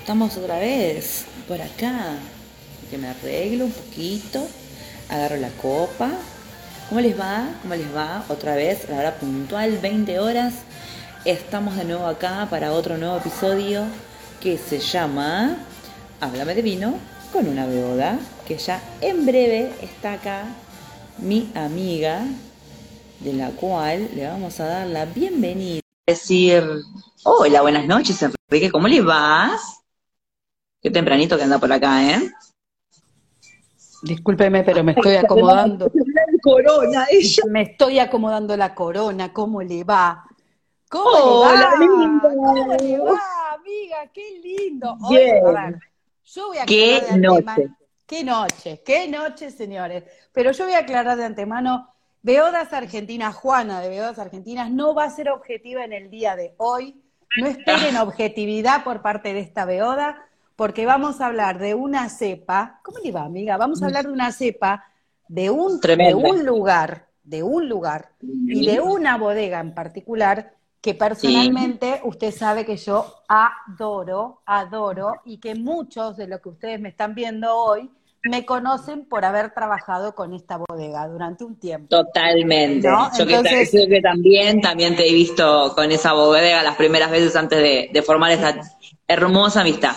Estamos otra vez por acá. Que me arreglo un poquito. Agarro la copa. ¿Cómo les va? ¿Cómo les va? Otra vez, la hora puntual, 20 horas. Estamos de nuevo acá para otro nuevo episodio que se llama Háblame de vino con una beoda. Que ya en breve está acá mi amiga, de la cual le vamos a dar la bienvenida. Decir, hola, buenas noches, Enrique, ¿cómo le vas? Qué tempranito que anda por acá, ¿eh? Discúlpeme, pero me estoy acomodando. Corona, ella. Me estoy acomodando la corona, ¿cómo le va? ¿Cómo Hola, le va? ¿Cómo le va, amiga? Qué lindo. A ver, yo voy a Qué noche. antemano- Qué noche, qué noche, señores. Pero yo voy a aclarar de antemano, Beodas Argentinas, Juana de Beodas Argentinas, no va a ser objetiva en el día de hoy. No esperen objetividad por parte de esta Beoda, porque vamos a hablar de una cepa. ¿Cómo le va, amiga? Vamos a hablar de una cepa de un, de un lugar, de un lugar y de una bodega en particular que personalmente usted sabe que yo adoro, adoro y que muchos de los que ustedes me están viendo hoy me conocen por haber trabajado con esta bodega durante un tiempo. Totalmente. ¿No? Yo que, Entonces- yo que también, también te he visto con esa bodega las primeras veces antes de, de formar esta hermosa amistad.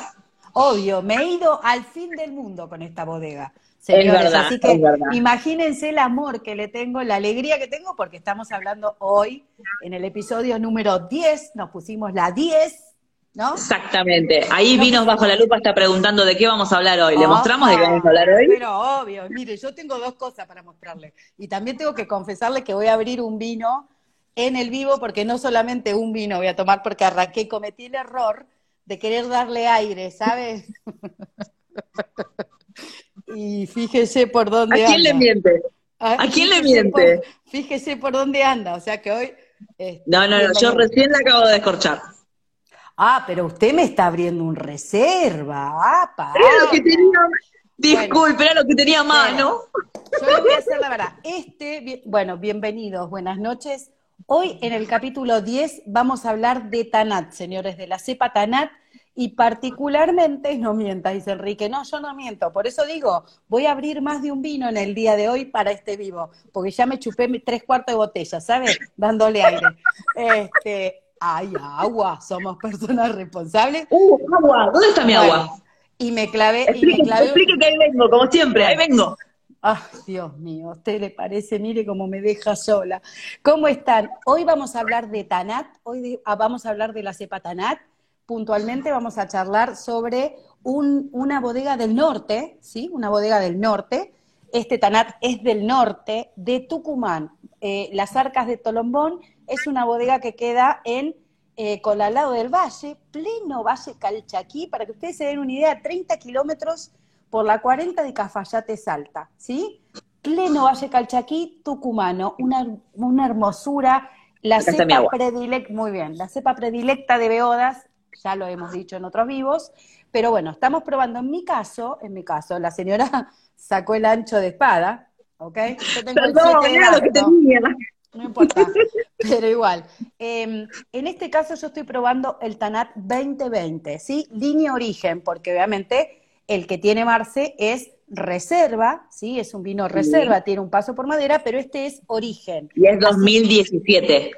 Obvio, me he ido al fin del mundo con esta bodega. Señores, verdad, así que es verdad. imagínense el amor que le tengo, la alegría que tengo, porque estamos hablando hoy en el episodio número 10, nos pusimos la 10, ¿no? Exactamente. Ahí No, Vinos Bajo la Lupa está preguntando de qué vamos a hablar hoy. ¿Le Opa, mostramos de qué vamos a hablar hoy? Pero obvio, mire, yo tengo dos cosas para mostrarle. Y también tengo que confesarle que voy a abrir un vino en el vivo, porque no solamente un vino voy a tomar, porque arranqué, cometí el error de querer darle aire, ¿sabes? y fíjese por ¿A dónde quién le anda. miente? ¿A quién le miente? por- fíjese por dónde anda, o sea que hoy... este, No, no, no, yo recién la acabo de descorchar. Ah, pero usted me está abriendo un reserva. Ah, Era lo que pará. tenía, disculpe, era lo que tenía a mano. Yo le voy a hacer la verdad. Este, bueno, bienvenidos, buenas noches. Hoy en el capítulo 10 vamos a hablar de Tanat, señores, de la cepa Tanat, y particularmente, no mientas, dice Enrique, no, yo no miento, por eso digo, voy a abrir más de un vino en el día de hoy para este vivo, porque ya me chupé tres cuartos de botella, ¿sabes? Dándole aire. Este, hay agua, somos personas responsables. Uh, agua, ¿dónde está mi Bueno, agua? y me clavé, y me Explique, clavé. explique que ahí vengo, como siempre, ahí vengo. Ay, Dios mío, ¿a usted le parece? Mire cómo me deja sola. ¿Cómo están? Hoy vamos a hablar de Tanat, hoy de- ah, vamos a hablar de la cepa Tanat. Puntualmente vamos a charlar sobre un- una bodega del norte, ¿sí? Una bodega del norte. Este Tanat es del norte, de Tucumán. Eh, Las Arcas de Tolombón es una bodega que queda en eh, Colalado del Valle, pleno Valle Calchaquí, para que ustedes se den una idea, 30 kilómetros por la 40 de Cafayate Salta, ¿sí? Pleno Valle Calchaquí, tucumano, una, una hermosura, la Acá cepa predilecta, muy bien, la cepa predilecta de Beodas, ya lo hemos dicho en otros vivos, pero bueno, estamos probando, en mi caso, en mi caso, la señora sacó el ancho de espada, ¿ok? Yo tengo Perdón, era lo que tenía. No importa, pero igual. Eh, en este caso yo estoy probando el Tanat 2020, ¿sí? Línea origen, porque obviamente el que tiene Marce es reserva, ¿sí? Es un vino reserva, tiene un paso por madera, pero este es origen. Y es 2017.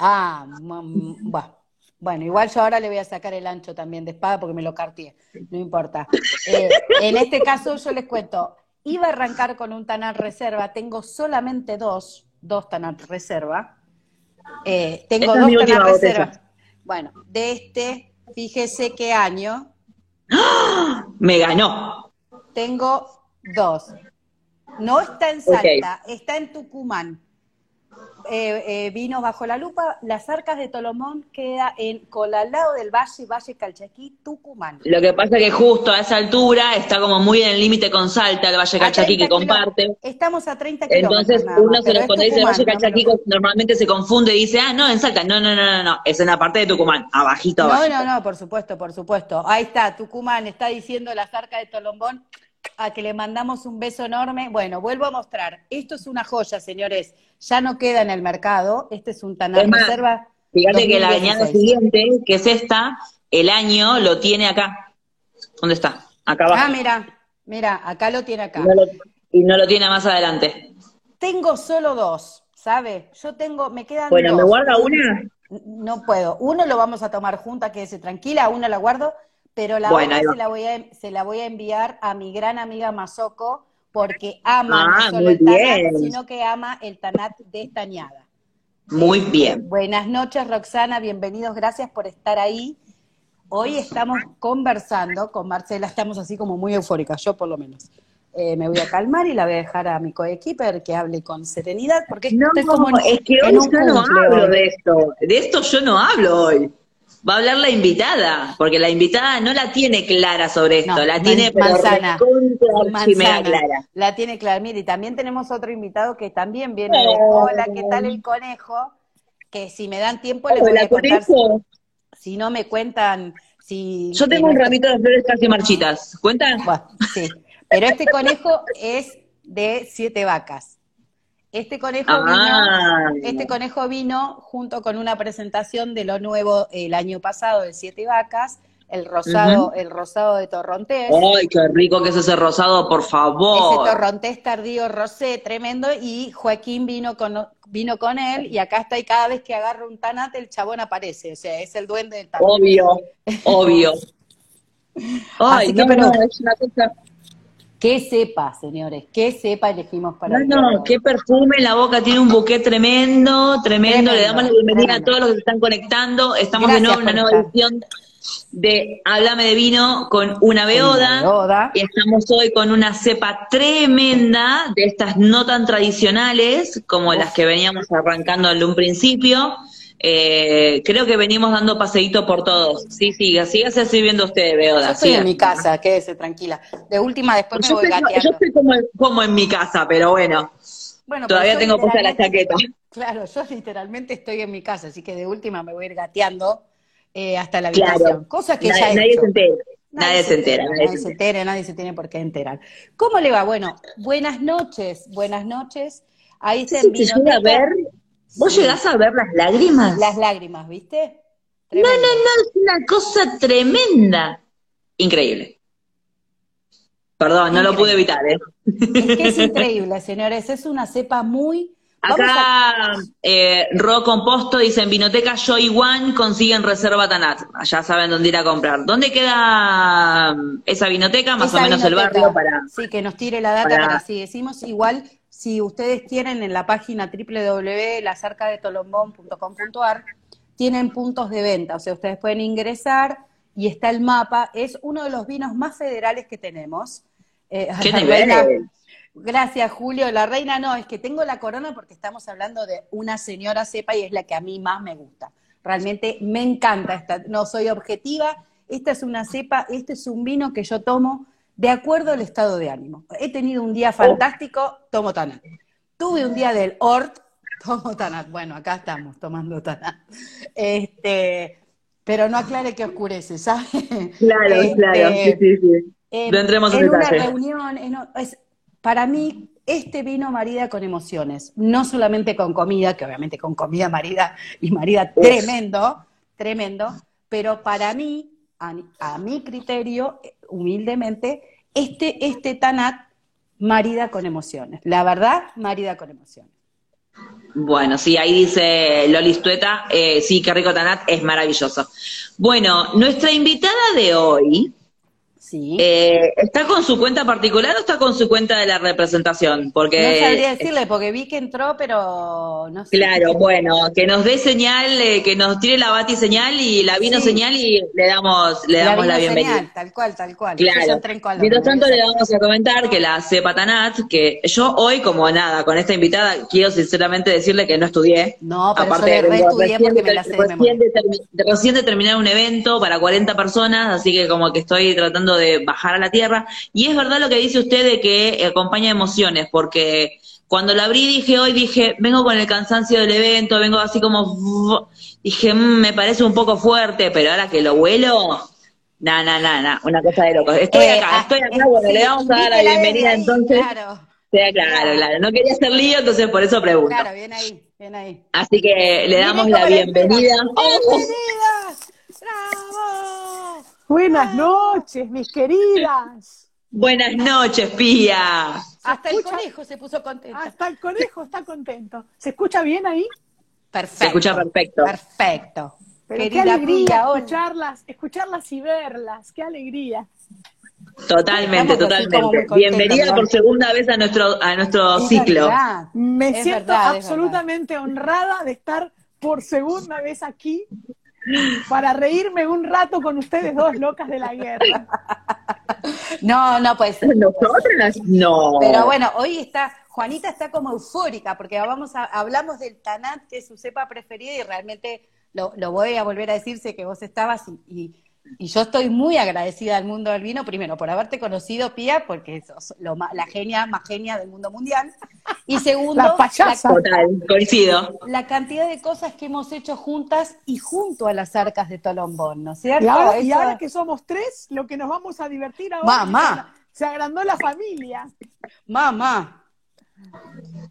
Ah, bueno. Bueno, igual yo ahora le voy a sacar el ancho también de espada porque me lo cartié, no importa. Eh, en este caso yo les cuento, iba a arrancar con un Tanat reserva, tengo solamente dos, dos Tanat reserva. Eh, tengo Esta dos Tanat botella. reserva. Bueno, de este, fíjese qué año, Me ganó. tengo dos. No está en Salta, está en Tucumán. Eh, eh, vino bajo la lupa, las arcas de Tolomón queda en Colalao del Valle, Valle Calchaquí, Tucumán. Lo que pasa es que justo a esa altura está como muy en el límite con Salta, el Valle Calchaquí que 30 kilo- comparte. Estamos a 30 kilómetros. Entonces nada uno se es cuando dice Valle no Calchaquí normalmente se confunde y dice, ah, no, en Salta. No, no, no, no, no, es en la parte de Tucumán, abajito, No, abajito. no, no, por supuesto, por supuesto. Ahí está, Tucumán está diciendo las arcas de Tolombón a que le mandamos un beso enorme. Bueno, vuelvo a mostrar. Esto es una joya, señores. Ya no queda en el mercado. Este es un Tanat Es más, Reserva. Fíjate que la añada siguiente, que es esta, el año lo tiene acá. ¿Dónde está? Acá abajo. Ah, mira, mira, acá lo tiene acá. y no lo tiene más adelante. Tengo solo dos, ¿sabe? Yo tengo, me quedan Bueno, ¿me guarda una? No puedo. Uno lo vamos a tomar junta, quédese tranquila, una la guardo, pero la otra se la, voy a, se la voy a enviar a mi gran amiga Mazoco, porque ama no ah, solo el Tanat, sino que ama el Tanat de estañada. Muy bien. Buenas noches, Roxana, bienvenidos, gracias por estar ahí. Hoy estamos conversando con Marcela, estamos así como muy eufóricas, yo por lo menos. Eh, me voy a calmar y la voy a dejar a mi coequiper que hable con serenidad, porque no, como es que hoy yo no hablo de esto, de esto yo no hablo hoy. Va a hablar la invitada, porque la invitada no la tiene clara sobre esto, la tiene manzana, manzana clara. La tiene clara. Mire, y también tenemos otro invitado que también viene de Hola, ¿qué tal el conejo? Que si me dan tiempo le voy a contar. Si no me cuentan, si. Yo tengo un ramito de flores casi marchitas. ¿Cuentan? sí. Pero este conejo es de siete vacas. Este conejo, ah. vino, este conejo vino junto con una presentación de lo nuevo el año pasado de Siete Vacas, el rosado, el rosado de Torrontés. ¡Ay, qué rico que es ese rosado, por favor! Ese Torrontés tardío rosé, tremendo, y Joaquín vino con, vino con él, y acá está, y cada vez que agarra un tanate, el chabón aparece, o sea, es el duende del tanate. Obvio, obvio. Ay, no, pero, es una cosa Qué sepa, señores, qué sepa elegimos para No, no, qué perfume la boca, tiene un buque tremendo, tremendo. Le damos la bienvenida a todos los que se están conectando. Estamos de nuevo en una nueva edición de Háblame de vino con una beoda. Y estamos hoy con una cepa tremenda de estas no tan tradicionales como las que veníamos arrancando en un principio. Eh, creo que venimos dando paseíto por todos. Sí, siga, sígase sirviendo usted, Beoda. Yo estoy en mi casa, quédese tranquila. De última, después me voy gateando. Yo estoy como, en mi casa, pero bueno. bueno Todavía tengo puesta la chaqueta. Claro, yo literalmente estoy en mi casa, así que de última me voy a ir gateando eh, hasta la habitación. Cosa que ya nadie se entera. Nadie, se entera. Nadie, se entera, nadie se tiene por qué enterar. ¿Cómo le va? Bueno, buenas noches, buenas noches. Ahí se envía. a ver ¿Vos llegás a ver las lágrimas? Las lágrimas, ¿viste? No, no, no, es una cosa tremenda. Increíble. Perdón, no lo pude evitar, ¿eh? Es que es increíble, señores. Es una cepa muy. Acá, eh, Ro Composto dice: en Vinoteca Joy One consiguen reserva Tanat. Allá saben dónde ir a comprar. ¿Dónde queda mm, esa vinoteca? Más o menos el barrio para. Sí, que nos tire la data para, si decimos. Igual si ustedes quieren en la página www.lacercadetolombón.com.ar, tienen puntos de venta, o sea, ustedes pueden ingresar y está el mapa, es uno de los vinos más federales que tenemos. Eh, ¿Qué nivel? gracias, Julio. La reina no, es que tengo la corona porque estamos hablando de una señora cepa y es la que a mí más me gusta. Realmente me encanta esta, no soy objetiva, esta es una cepa, este es un vino que yo tomo de acuerdo al estado de ánimo. He tenido un día fantástico, tomo Tanat. Tuve un día del Hort, tomo Tanat. Bueno, acá estamos tomando Tanat. Este, pero no aclare que oscurece, ¿sabes? Claro, este, claro, sí, sí, sí. en una reunión, es, para mí, este vino marida con emociones, no solamente con comida, que obviamente con comida marida y marida tremendo, tremendo, pero para mí, a mi criterio, humildemente, este, este Tanat marida con emociones. La verdad, marida con emociones. Bueno, sí, ahí dice Lolistueta, eh, sí, qué rico Tanat, es maravilloso. Bueno, nuestra invitada de hoy eh, ¿Está con su cuenta particular o está con su cuenta de la representación? Porque, no sabría decirle, porque vi que entró, pero no sé. Claro, bueno, que nos dé señal, eh, que nos tire la bati señal y la vino señal y le damos, le damos la, bienvenida. Señal, tal cual, tal cual. Claro. Mientras tanto, le vamos a comentar que la cepa Tanat, que yo hoy, como nada, con esta invitada, quiero sinceramente decirle que no estudié. No, pero aparte yo de, recién, porque me la sé recién, de, recién de terminar un evento para 40 personas, así que como que estoy tratando de bajar a la tierra. Y es verdad lo que dice usted de que acompaña emociones, porque cuando la abrí dije, hoy dije, vengo con el cansancio del evento, vengo así como, dije, mm, me parece un poco fuerte, pero ahora que lo vuelo, na, na, na, na, una cosa de loco. Estoy eh, acá, ah, estoy acá, bueno, le vamos a dar la bienvenida entonces. Sí, claro, claro. No quería hacer lío, entonces por eso pregunto. Claro, bien ahí, bien ahí. Así que le damos la bienvenida. Buenas noches, mis queridas. Buenas noches, Pía. Hasta el conejo se puso contento. Hasta el conejo está contento. ¿Se escucha bien ahí? Perfecto. Se escucha perfecto. Perfecto. Pero Querida qué alegría Pía, escucharlas, escucharlas y verlas. Qué alegría. Totalmente, totalmente. Bienvenida por segunda vez a nuestro, a nuestro Es ciclo. verdad. Me Es siento verdad, absolutamente honrada de estar por segunda vez aquí para reírme un rato con ustedes dos locas de la guerra. No, no puede ser. ¿Nosotros? No. Pero bueno, hoy está, Juanita está como eufórica, porque vamos a, hablamos del Tanat, que es su cepa preferida, y realmente lo, lo voy a volver a decir, sé que vos estabas, y, y- y yo estoy muy agradecida al mundo del vino, primero por haberte conocido, Pía, porque sos lo la genia más genia del mundo mundial, y segundo, La payasa. Total, coincido. la, la cantidad de cosas que hemos hecho juntas y junto a las arcas de Tolombón, ¿no es cierto? Y ahora, y Eso- ahora que somos tres, lo que nos vamos a divertir ahora. Mamá. Se agrandó la familia. Mamá.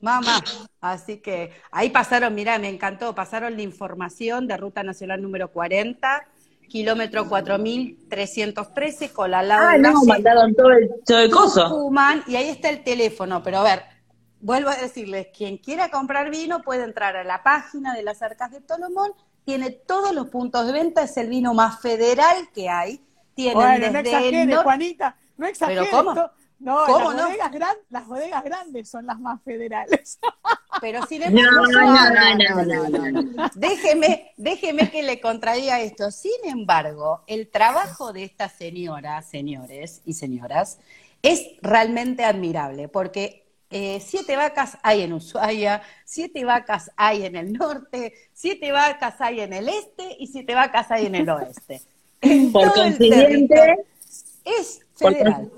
Mamá. Así que ahí pasaron, mirá, me encantó, pasaron la información de Ruta Nacional número 40, kilómetro 4313, con la lado Ah, no, mandaron todo el, todo el coso. Tucumán, y ahí está el teléfono, pero a ver, vuelvo a decirles, quien quiera comprar vino puede entrar a la página de las Arcas de Tolomón, tiene todos los puntos de venta, es el vino más federal que hay, Bueno, no desde exageres, Juanita. No exageres. ¿Pero cómo? No, ¿Cómo las, no? Bodegas gran- las bodegas grandes son las más federales. Pero sin No, embargo, no, no, no, no, no. Déjeme, déjeme que le contradiga esto. Sin embargo, el trabajo de estas señoras, señores y señoras, es realmente admirable, porque eh, siete vacas hay en Ushuaia, siete vacas hay en el norte, siete vacas hay en el este y siete vacas hay en el oeste. En Por todo el consiguiente, es por federal.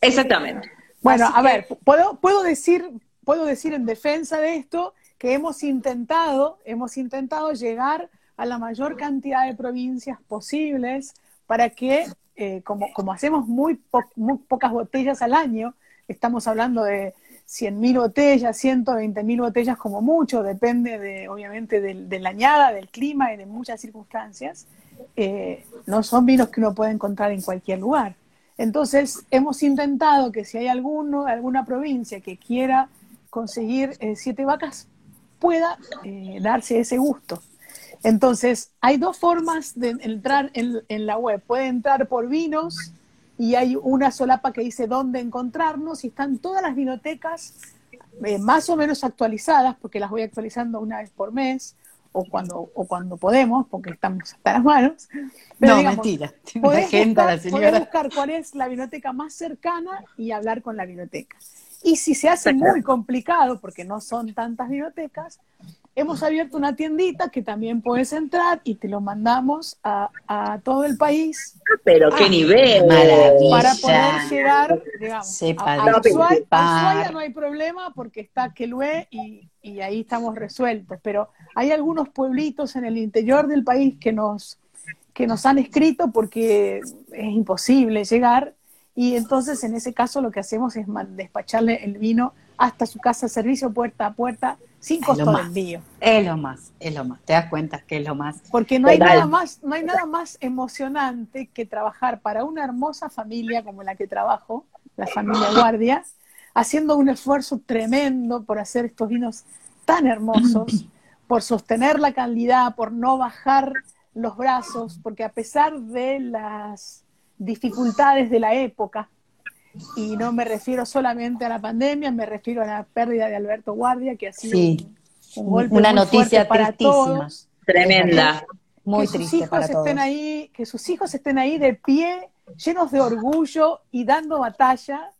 Exactamente. Bueno, Así a que- ver, puedo, puedo decir, puedo decir en defensa de esto que hemos intentado, hemos intentado llegar a la mayor cantidad de provincias posibles para que, eh, como, como hacemos muy, po- muy pocas botellas al año, estamos hablando de 100.000 botellas, 120.000 botellas como mucho, depende de, obviamente del- de, la añada, del clima y de muchas circunstancias, eh, no son vinos que uno puede encontrar en cualquier lugar. Entonces, hemos intentado que si hay alguno, alguna provincia que quiera conseguir eh, siete vacas, pueda eh, darse ese gusto. Entonces, hay dos formas de entrar en, la web. Puede entrar por vinos y hay una solapa que dice dónde encontrarnos y están todas las vinotecas eh, más o menos actualizadas, porque las voy actualizando una vez por mes o cuando, o cuando podemos, porque estamos hasta las manos. Pero No, digamos, mentira. Podés agenda la buscar, podés señora. buscar cuál es la biblioteca más cercana y hablar con la biblioteca. Y si se hace muy complicado, porque no son tantas bibliotecas, hemos abierto una tiendita que también puedes entrar y te lo mandamos a, a todo el país Pero qué Ah, nivel. maravilla. para poder llegar, digamos, Sepa a, a. Ushuaia, a Ushuaia no hay problema porque está Quelué y, y ahí estamos resueltos, pero hay algunos pueblitos en el interior del país que nos, que nos han escrito porque es imposible llegar y entonces en ese caso lo que hacemos es despacharle el vino hasta su casa, servicio puerta a puerta, sin costo de envío. Es lo más, es lo más. ¿Te das cuenta que es lo más? Porque no hay Total. nada más, no hay nada más emocionante que trabajar para una hermosa familia como la que trabajo, la familia Guardia, haciendo un esfuerzo tremendo por hacer estos vinos tan hermosos, por sostener la calidad, por no bajar los brazos, porque a pesar de las dificultades de la época, y no me refiero solamente a la pandemia, me refiero a la pérdida de Alberto Guardia, que ha sido Sí. un, un golpe Una muy noticia fuerte para tristísima. todos Tremenda. Muy que sus hijos para todos. estén ahí, que sus hijos estén ahí de pie, llenos de orgullo y dando batalla.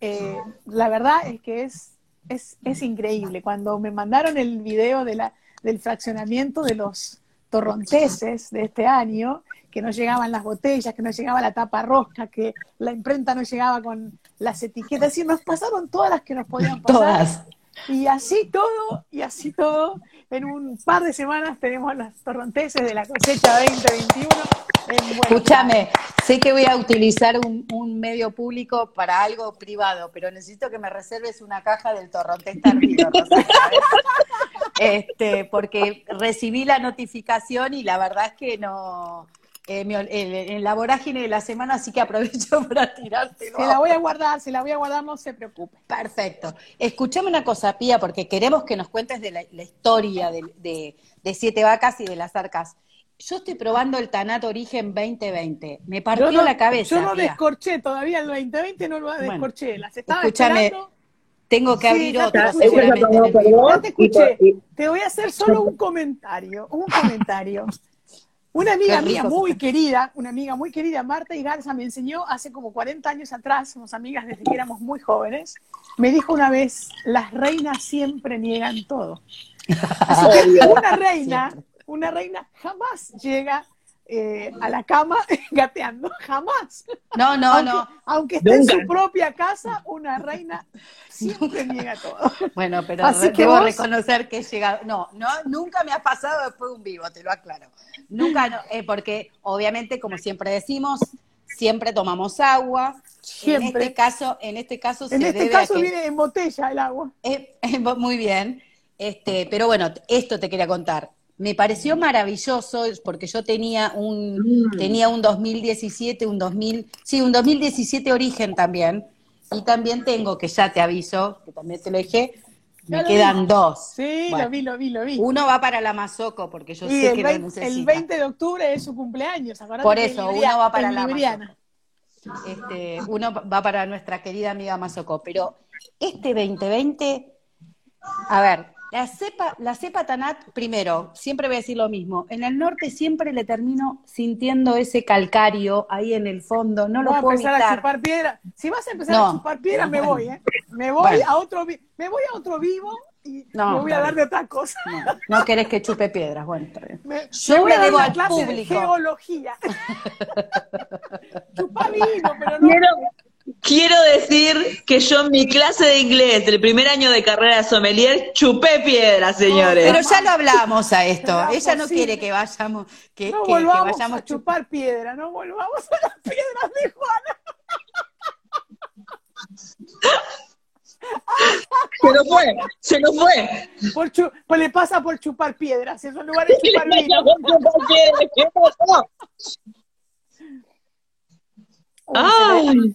Eh, la verdad es que es, es, es increíble. Cuando me mandaron el video de la, del fraccionamiento de los torronteses de este año, que no llegaban las botellas, que no llegaba la tapa rosca, que la imprenta no llegaba con las etiquetas, y nos pasaron todas las que nos podían pasar. Todas. Y así todo, y así todo, en un par de semanas tenemos los torronteses de la cosecha 2021 Escúchame, sé que voy a utilizar un, un, medio público para algo privado, pero necesito que me reserves una caja del torrontés tardío, este, porque recibí la notificación y la verdad es que no, eh, en la vorágine de la semana, así que aprovecho para tirarte. Se la voy a guardar, se la voy a guardar, no se preocupe. Perfecto. Escúchame una cosa, Pía, porque queremos que nos cuentes de la, historia de, de, Siete Vacas y de las arcas. Yo estoy probando el Tanat Origen 2020. Me partió la cabeza. Yo no descorché todavía el 2020, no lo descorché. las estaba escúchame, esperando. Tengo que abrir otro, seguramente. No te escuché. Te voy a hacer solo un comentario. Un comentario. Una amiga mía muy querida, una amiga muy querida, Marta y Garza, me enseñó hace como 40 años atrás, somos amigas desde que éramos muy jóvenes, me dijo una vez, las reinas siempre niegan todo. una reina, una reina jamás llega eh, a la cama gateando, jamás. No, no, no. Aunque esté en su propia casa, una reina siempre niega todo. Bueno, pero Así que debo reconocer que he llegado. No, no, nunca me ha pasado después de un vivo, te lo aclaro. Nunca, no, eh, porque obviamente, como siempre decimos, siempre tomamos agua. Siempre. En este caso, en este caso en este caso viene en botella el agua. Eh, muy bien. Este, pero bueno, esto te quería contar me pareció maravilloso porque yo tenía un mm. tenía un 2017, un 2000, sí, un 2017 origen también y también tengo que ya te aviso, que también te lo me quedan dos. Sí, lo vi, lo vi, lo vi. Uno va para la Mazoco porque yo sé que 20, lo El 20 de octubre es su cumpleaños, Por eso, uno va para la Mazoco. Este, uno va para nuestra querida amiga Mazoco, pero este 2020 a ver, la cepa, la cepa Tanat, primero, siempre voy a decir lo mismo. En el norte siempre le termino sintiendo ese calcario ahí en el fondo. No lo puedo a empezar a chupar piedra. Si vas a empezar a chupar piedra, me voy, ¿eh? Me voy a otro, me voy a otro vivo y no, me voy a dar de otra cosa. No, querés que chupe piedras, bueno, Yo me, debo al público. geología. Chupa vino, pero no. Quiero decir que yo en mi clase de inglés del primer año de carrera de sommelier chupé piedra, señores. pero ya lo hablamos a esto. Ella no quiere que vayamos, que, no volvamos vayamos a chupar piedra, no volvamos a las piedras de Juana. Se nos fue, se nos fue. Por pues le pasa por chupar piedras, esos lugares chupar vino.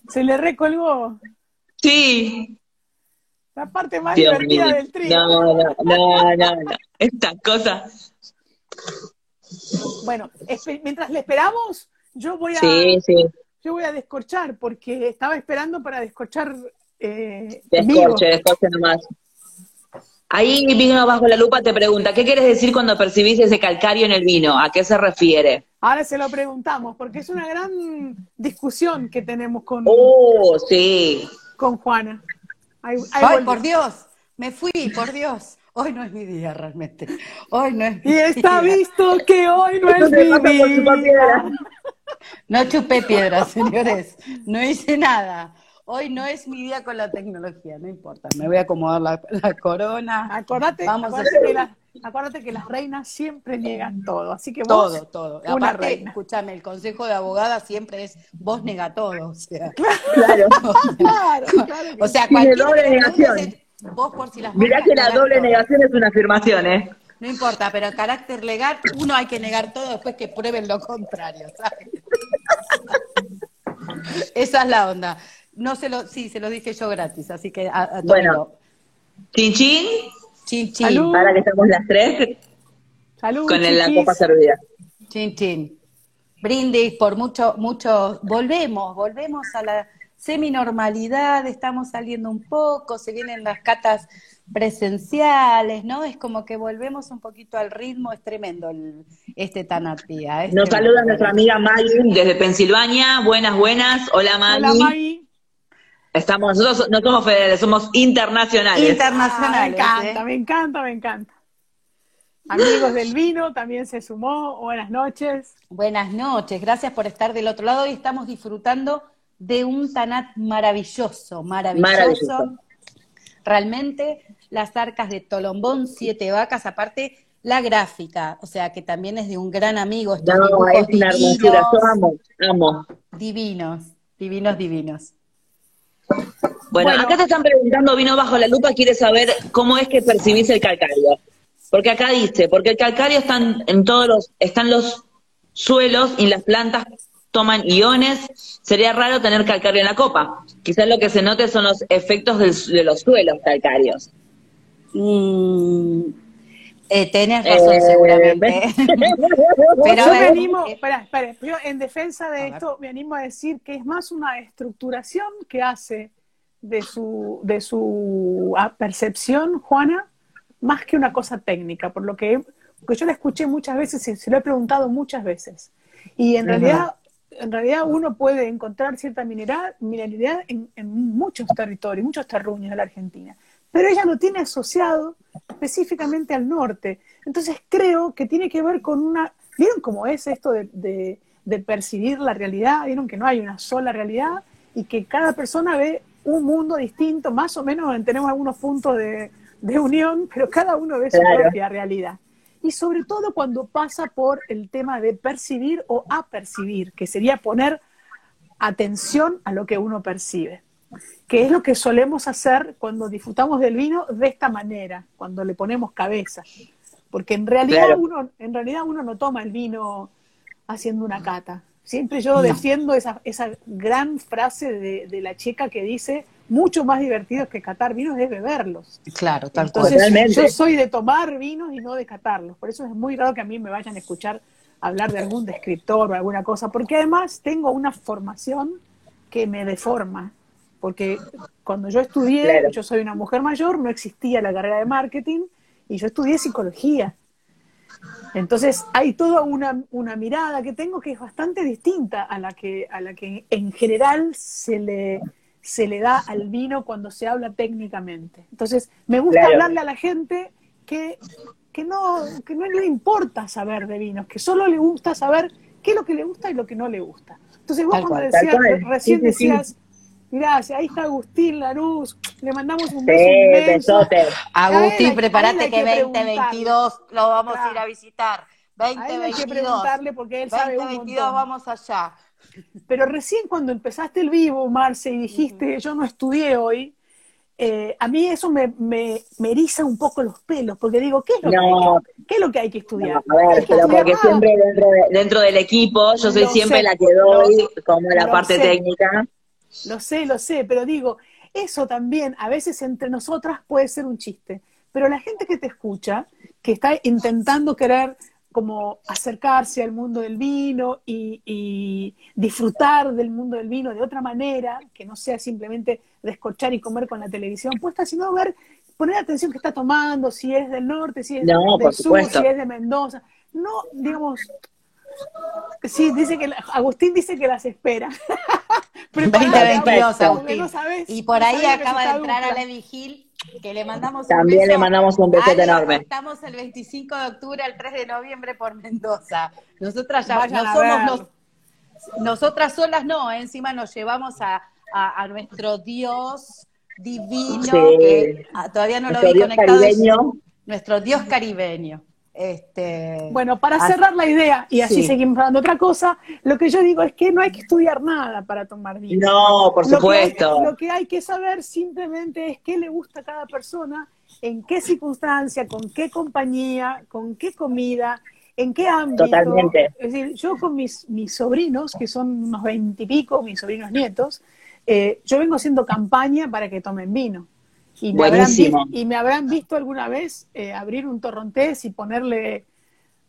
Se, le, recolgó. Sí. La parte más divertida del trío. No, no, no, no, no. Esta cosa. Bueno, mientras le esperamos, yo voy a. Yo voy a descorchar, porque estaba esperando para descorchar. Eh, descorche, descorche nomás. Ahí vino bajo la lupa te pregunta, ¿qué quieres decir cuando percibís ese calcario en el vino? ¿A qué se refiere? Ahora se lo preguntamos, porque es una gran discusión que tenemos con, oh, sí. con Juana. Ay, por Dios, me fui, por Dios. Hoy no es mi día realmente. Hoy no es mi Y está visto que hoy no es mi día. No chupé piedras, señores. No hice nada. Hoy no es mi día con la tecnología, no importa. Me voy a acomodar la, corona. Acordate, Vamos a... que acuérdate que las reinas siempre niegan todo, así que vos, todo, todo. Una Aparte, reina. escúchame, el consejo de abogada siempre es vos nega todo, o sea, claro, claro, o sea, cualquier doble negación. vos por si las Mirá que la doble negación es una afirmación, ¿eh? No importa, pero en carácter legal uno hay que negar todo después que prueben lo contrario, ¿sabes? Esa es la onda. No se lo, sí, se lo dije yo gratis, así que a, Bueno, chin chin. Chin, chin. Para que estamos las tres. Salud. Con la copa servida. Chin, chin. Brindis por mucho, mucho. Volvemos, volvemos a la semi-normalidad, estamos saliendo un poco, se vienen las catas presenciales, ¿no? Es como que volvemos un poquito al ritmo, es tremendo el, este Tanatía. Nos saluda nuestra amiga Maggie desde Pensilvania. Buenas, buenas. Hola Maggie. Hola Maggie. Estamos, nosotros no somos federales, somos internacionales. Internacionales. Ah, me encanta, ¿eh? me encanta, me encanta. Amigos del vino también se sumó. Buenas noches. Buenas noches, gracias por estar del otro lado. y estamos disfrutando de un Tanat maravilloso, maravilloso. Realmente, las arcas de Tolombón, siete vacas, aparte, la gráfica, o sea que también es de un gran amigo. no, es una hermosura, yo amo, amo. Divinos, divinos, divinos. Bueno, acá te están preguntando, vino bajo la lupa, quiere saber cómo es que percibís el calcario. Porque acá dice, porque el calcario están en todos los, están los suelos y las plantas toman iones, sería raro tener calcario en la copa. Quizás lo que se note son los efectos de los suelos calcáreos. Mm, eh, tenés razón, eh, seguramente. Pero yo me animo, eh, espera, espera, yo en defensa de esto me animo a decir que es más una estructuración que hace de su, de su ah, percepción, Juana, más que una cosa técnica, por lo que porque yo la escuché muchas veces y se lo he preguntado muchas veces. Y en realidad, en realidad uno puede encontrar cierta mineralidad en, muchos territorios, muchos terruños de la Argentina. Pero ella lo tiene asociado específicamente al norte. Entonces creo que tiene que ver con una... ¿Vieron cómo es esto de, percibir la realidad? ¿Vieron que no hay una sola realidad? Y que cada persona ve un mundo distinto, más o menos tenemos algunos puntos de, unión, pero cada uno ve su propia realidad y sobre todo cuando pasa por el tema de percibir o apercibir, que sería poner atención a lo que uno percibe, que es lo que solemos hacer cuando disfrutamos del vino de esta manera, cuando le ponemos cabeza, porque en realidad uno en realidad uno no toma el vino haciendo una cata. Siempre yo defiendo esa, esa gran frase de, de la checa que dice mucho más divertidos que catar vinos es beberlos. Claro, tal Entonces, Yo soy de tomar vinos y no de catarlos. Por eso es muy raro que a mí me vayan a escuchar hablar de algún descriptor o alguna cosa, porque además tengo una formación que me deforma. Porque cuando yo estudié, yo soy una mujer mayor, no existía la carrera de marketing y yo estudié psicología. Entonces hay toda una, una, mirada que tengo que es bastante distinta a la que, a la que en general se le, se le da al vino cuando se habla técnicamente. Entonces, me gusta hablarle a la gente que, que, no, que no le importa saber de vinos, que solo le gusta saber qué es lo que le gusta y lo que no le gusta. Entonces, vos cuando decías, recién decías, Gracias, ahí está Agustín Laruz, le mandamos un beso inmenso. Agustín, prepárate que, 2022 lo vamos a ir a visitar. 2022. hay que preguntarle porque él sabe un montón. vamos allá. Pero recién cuando empezaste el vivo, Marce, y dijiste, yo no estudié hoy, eh, a mí eso me, me, eriza un poco los pelos, porque digo, ¿qué es lo, que, hay, ¿qué es lo que hay que estudiar? a ver, pero porque siempre dentro, dentro, del equipo, yo soy siempre la que doy como la parte técnica. Lo sé, lo sé, pero digo, eso también a veces entre nosotras puede ser un chiste, pero la gente que te escucha, que está intentando querer como acercarse al mundo del vino y, disfrutar del mundo del vino de otra manera, que no sea simplemente descorchar y comer con la televisión puesta, sino ver, poner atención que está tomando, si es del norte, si es del sur, si es de Mendoza. No, digamos, sí, dice que Agustín dice que las espera. 2022, Agustín. y por ahí acaba de entrar a Levi Gil que le mandamos También un beso. le mandamos un beso enorme. Estamos el 25 de octubre al 3 de noviembre por Mendoza. Nosotras ya no somos nosotras solas no, encima nos llevamos a, a, nuestro Dios divino, que ah, todavía no lo vi conectado. Nuestro Dios caribeño. Este, bueno, para cerrar la idea, y así seguimos hablando otra cosa, lo que yo digo es que no hay que estudiar nada para tomar vino. No, por supuesto. Lo que, hay, que saber simplemente es qué le gusta a cada persona, en qué circunstancia, con qué compañía, con qué comida, en qué ámbito. Totalmente. Es decir, yo con mis, mis sobrinos, que son unos veintipico, mis sobrinos nietos, eh, yo vengo haciendo campaña para que tomen vino. Y me, habrán, y me habrán visto alguna vez eh, abrir un torrontés y ponerle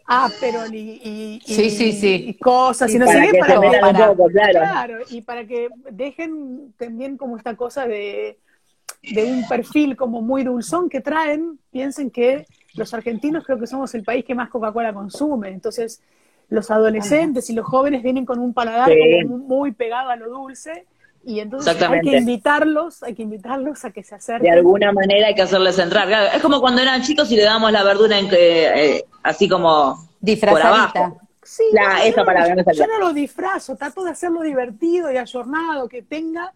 Aperol y, y, cosas y, no sé qué para, claro. y para que dejen también como esta cosa de, de un perfil como muy dulzón que traen, piensen que los argentinos creo que somos el país que más Coca-Cola consume, entonces los adolescentes y los jóvenes vienen con un paladar muy pegado a lo dulce y entonces hay que invitarlos, hay que invitarlos a que se acerquen. De alguna manera hay que hacerles entrar. es como cuando eran chicos y le damos la verdura en que, eh, así como por abajo. Sí, esa palabra, no yo no lo disfrazo, trato de hacerlo divertido y ayornado, que tenga,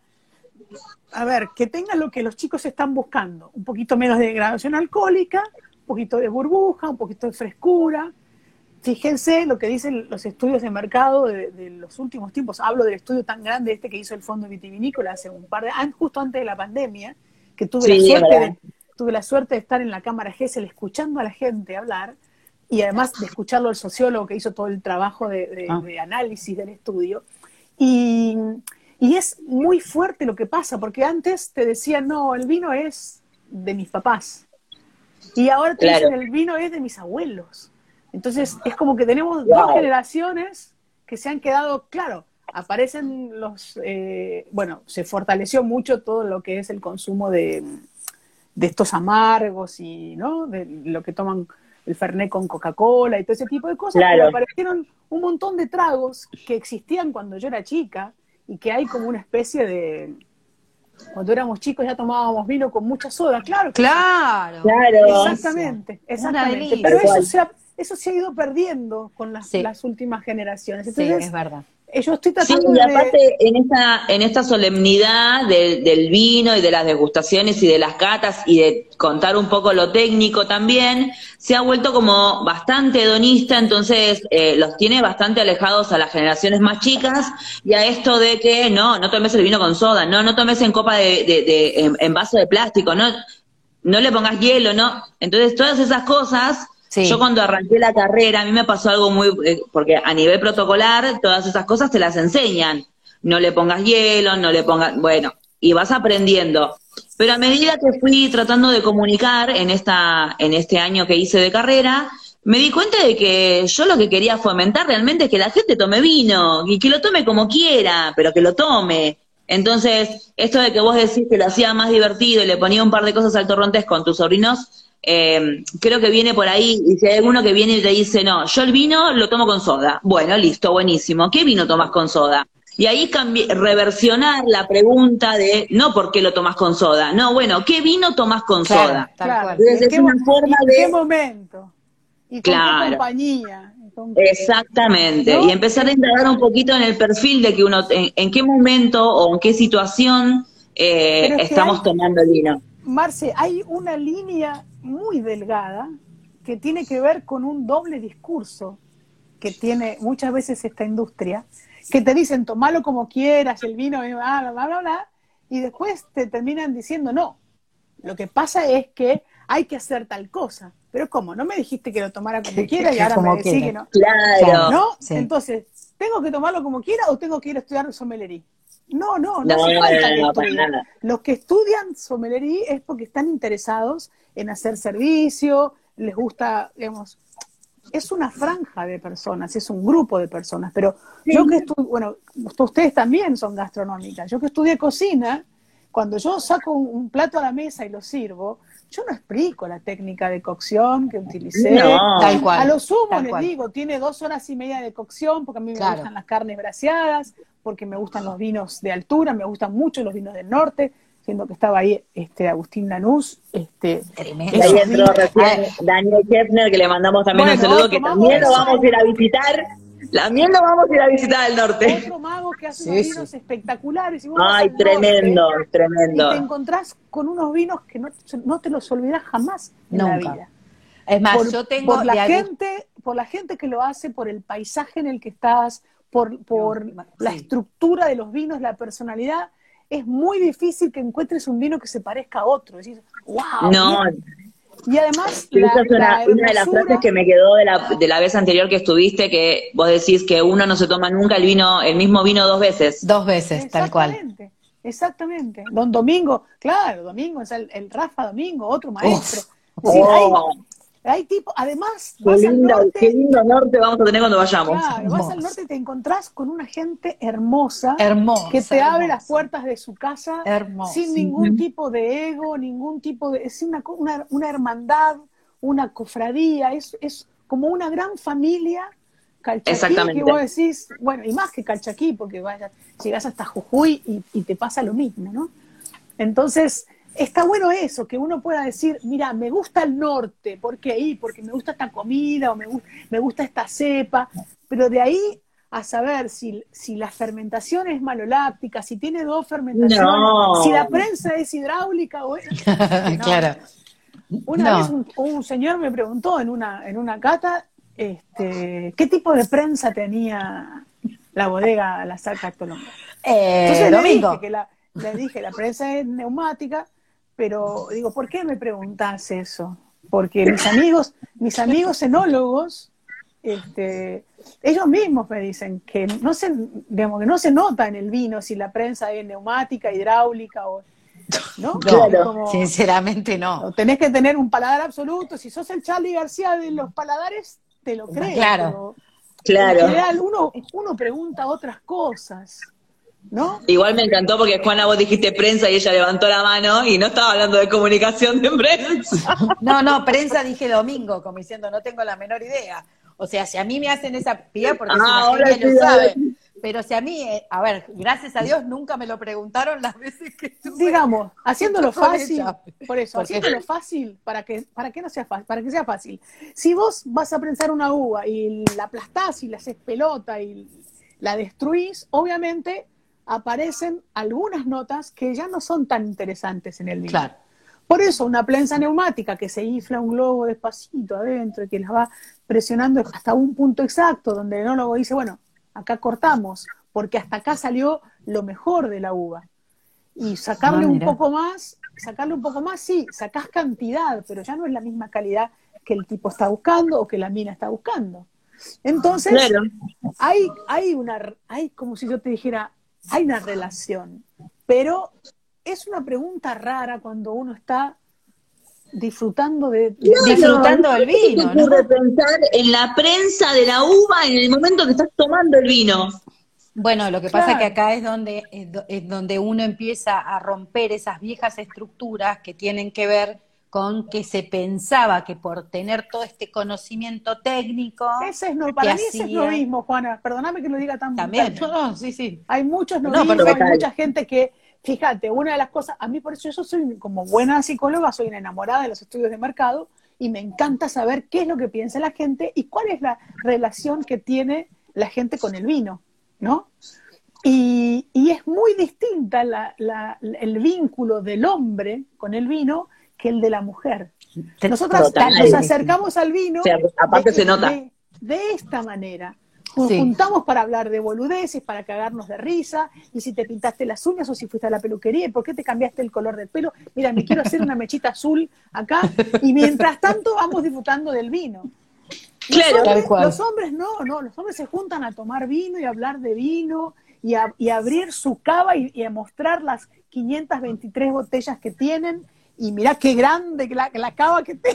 a ver, que tenga lo que los chicos están buscando, un poquito menos de degradación alcohólica, poquito de burbuja, un poquito de frescura. Fíjense lo que dicen los estudios de mercado de, los últimos tiempos. Hablo del estudio tan grande este que hizo el Fondo Vitivinícola hace un par de años, justo antes de la pandemia, que tuve, la suerte de, tuve la suerte de estar en la Cámara GESEL escuchando a la gente hablar y además de escucharlo al sociólogo que hizo todo el trabajo de, ah. análisis del estudio. Y, es muy fuerte lo que pasa, porque antes te decían, no, el vino es de mis papás. Y ahora te dicen, el vino es de mis abuelos. Entonces es como que tenemos dos generaciones que se han quedado, claro, aparecen los, eh, bueno, se fortaleció mucho todo lo que es el consumo de, de estos amargos y, ¿no? De lo que toman el Fernet con Coca-Cola y todo ese tipo de cosas, pero aparecieron un montón de tragos que existían cuando yo era chica y que hay como una especie de... Cuando éramos chicos ya tomábamos vino con mucha soda, claro. Claro, claro. Exactamente, exactamente. Pero eso se, ha, eso se ha ido perdiendo con las, las últimas generaciones. Entonces, sí, es verdad. Eh, yo estoy tratando sí, y aparte en esta, en esta solemnidad del vino y de las degustaciones y de las catas y de contar un poco lo técnico también, se ha vuelto como bastante hedonista, entonces eh, los tiene bastante alejados a las generaciones más chicas y a esto de que no, no tomes el vino con soda, no, no tomes en copa de, de, en, vaso de plástico, no, no le pongas hielo, no. Entonces todas esas cosas yo cuando arranqué la carrera, a mí me pasó algo muy, eh, porque a nivel protocolar, todas esas cosas te las enseñan. No le pongas hielo, no le pongas, bueno, y vas aprendiendo. Pero a medida que fui tratando de comunicar en esta, en este año que hice de carrera, me di cuenta de que yo lo que quería fomentar realmente es que la gente tome vino y que lo tome como quiera, pero que lo tome. Entonces, esto de que vos decís que lo hacía más divertido y le ponía un par de cosas al torrontés con tus sobrinos, eh, creo que viene por ahí, y si hay alguno que viene y te dice, no, yo el vino lo tomo con soda. Bueno, listo, buenísimo. ¿Qué vino tomas con soda? Y ahí reversionar la pregunta de, no por qué lo tomas con soda, no, bueno, ¿qué vino tomas con soda? Entonces es una forma de... ¿En qué momento? ¿Y con qué compañía? Exactamente, y empezar a indagar un poquito en el perfil de que uno, en, qué momento o en qué situación eh, estamos tomando el vino. Marce, hay una línea muy delgada que tiene que ver con un doble discurso que tiene muchas veces esta industria, que te dicen tomalo como quieras, el vino, bla, bla, bla, bla, y después te terminan diciendo no. Lo que pasa es que hay que hacer tal cosa. Pero ¿cómo? No me dijiste que lo tomara como quiera y ahora me decís que no. Claro. ¿No? Entonces, ¿tengo que tomarlo como quiera o tengo que ir a estudiar sommeliería? No, no, no, hace falta que Los que estudian sommeliería es porque están interesados en hacer servicio, les gusta, digamos, es una franja de personas, es un grupo de personas, pero yo que estudio, bueno, ustedes también son gastronómicas, yo que estudié cocina, cuando yo saco un, plato a la mesa y lo sirvo, yo no explico la técnica de cocción que utilicé. tal cual, a lo sumo les digo, tiene dos horas y media de cocción, porque a mí me gustan las carnes braseadas, porque me gustan los vinos de altura, me gustan mucho los vinos del norte, siendo que estaba ahí este Agustín Lanús. Este, y ahí entró recién Daniel Kefner, que le mandamos también un saludo, que también lo vamos a ir a visitar. También lo vamos a ir a visitar al norte. Otro mago que hace unos vinos espectaculares. Ay, tremendo, tremendo. Y te encontrás con unos vinos que no, no te los olvidas jamás en la vida. Es más, yo tengo... Por la, gente, por la gente que lo hace, por el paisaje en el que estás, por, por la estructura de los vinos, la personalidad, es muy difícil que encuentres un vino que se parezca a otro. Decís, wow. No. Y además, esa es una, de las frases que me quedó de la, de la vez anterior que estuviste, que vos decís que uno no se toma nunca el vino, el mismo vino dos veces. Dos veces, tal cual. Exactamente. Don Domingo, claro, Domingo es el, Rafa Domingo, otro maestro. Oh. Hay tipo, además, qué, vas al norte, qué lindo norte vamos a tener cuando vayamos. Claro, vas al norte y te encontrás con una gente hermosa, hermosa que te abre las puertas de su casa sin ningún tipo de ego, ningún tipo de. Es una, una, una hermandad, una cofradía, es, es como una gran familia calchaquí que vos decís, bueno, y más que calchaquí, porque vaya, llegás hasta Jujuy y, y te pasa lo mismo, ¿no? Entonces, está bueno eso, que uno pueda decir, mira, me gusta el norte, ¿por qué ahí? Porque me gusta esta comida o me, me gusta esta cepa, pero de ahí a saber si, si la fermentación es maloláctica, si tiene dos fermentaciones, si la prensa es hidráulica o claro. Una vez un, señor me preguntó en una, en una cata este, qué tipo de prensa tenía la bodega La Saca Colombo. Eh, Entonces le dije, que la, le dije, la prensa es neumática, pero digo, ¿por qué me preguntas eso? Porque mis amigos, mis amigos enólogos, este, ellos mismos me dicen que no se, digamos, que no se nota en el vino si la prensa es neumática, hidráulica o ¿no? Claro, sinceramente no. Tenés que tener un paladar absoluto. Si sos el Charlie García de los paladares, te lo crees. Claro. claro. En general, uno, uno pregunta otras cosas. ¿No? Igual me encantó porque Juana, vos dijiste prensa y ella levantó la mano y no estaba hablando de comunicación de prensa. No, no, prensa dije domingo, como diciendo, no tengo la menor idea. O sea, si a mí me hacen esa pía, porque ah, si lo sabe. Pero si a mí, eh, a ver, gracias a Dios nunca me lo preguntaron las veces que Digamos, haciéndolo fácil, por eso, haciéndolo fácil, para que, para que no sea fácil, para que sea fácil. Si vos vas a prensar una uva y la aplastás y la haces pelota y la destruís, obviamente aparecen algunas notas que ya no son tan interesantes en el. Claro. Por eso, una prensa neumática que se infla un globo despacito adentro y que las va presionando hasta un punto exacto, donde el enólogo dice, bueno, acá cortamos, porque hasta acá salió lo mejor de la uva. Y sacarle ah, un poco más, sacarle un poco más, sí, sacás cantidad, pero ya no es la misma calidad que el tipo está buscando o que la mina está buscando. Entonces, hay, hay una, hay como si yo te dijera, hay una relación, pero es una pregunta rara cuando uno está disfrutando de, disfrutando del vino. ¿no? pensar en la prensa de la uva en el momento que estás tomando el vino. Bueno, lo que pasa es que acá es donde, es donde uno empieza a romper esas viejas estructuras que tienen que ver con que se pensaba que por tener todo este conocimiento técnico. Ese es no, para mí ese es lo mismo, Juana. Perdóname que lo diga tan También, no, sí, sí. Hay muchos no, hay mucha gente que Fíjate, una de las cosas, a mí por eso yo soy como buena psicóloga, soy una enamorada de los estudios de mercado y me encanta saber qué es lo que piensa la gente y cuál es la relación que tiene la gente con el vino, ¿no? Y, es muy distinta el vínculo del hombre con el vino que el de la mujer. Nosotros nos acercamos al vino aparte se nota. de esta manera. Nos juntamos para hablar de boludeces, para cagarnos de risa, y si te pintaste las uñas o si fuiste a la peluquería, y por qué te cambiaste el color del pelo. Mira, me quiero hacer una mechita azul acá, y mientras tanto vamos disfrutando del vino. Claro, los hombres, los hombres no, no, los hombres se juntan a tomar vino y a hablar de vino y a, y abrir su cava y, y, a mostrar las 523 botellas que tienen y mira qué grande la, la cava que te...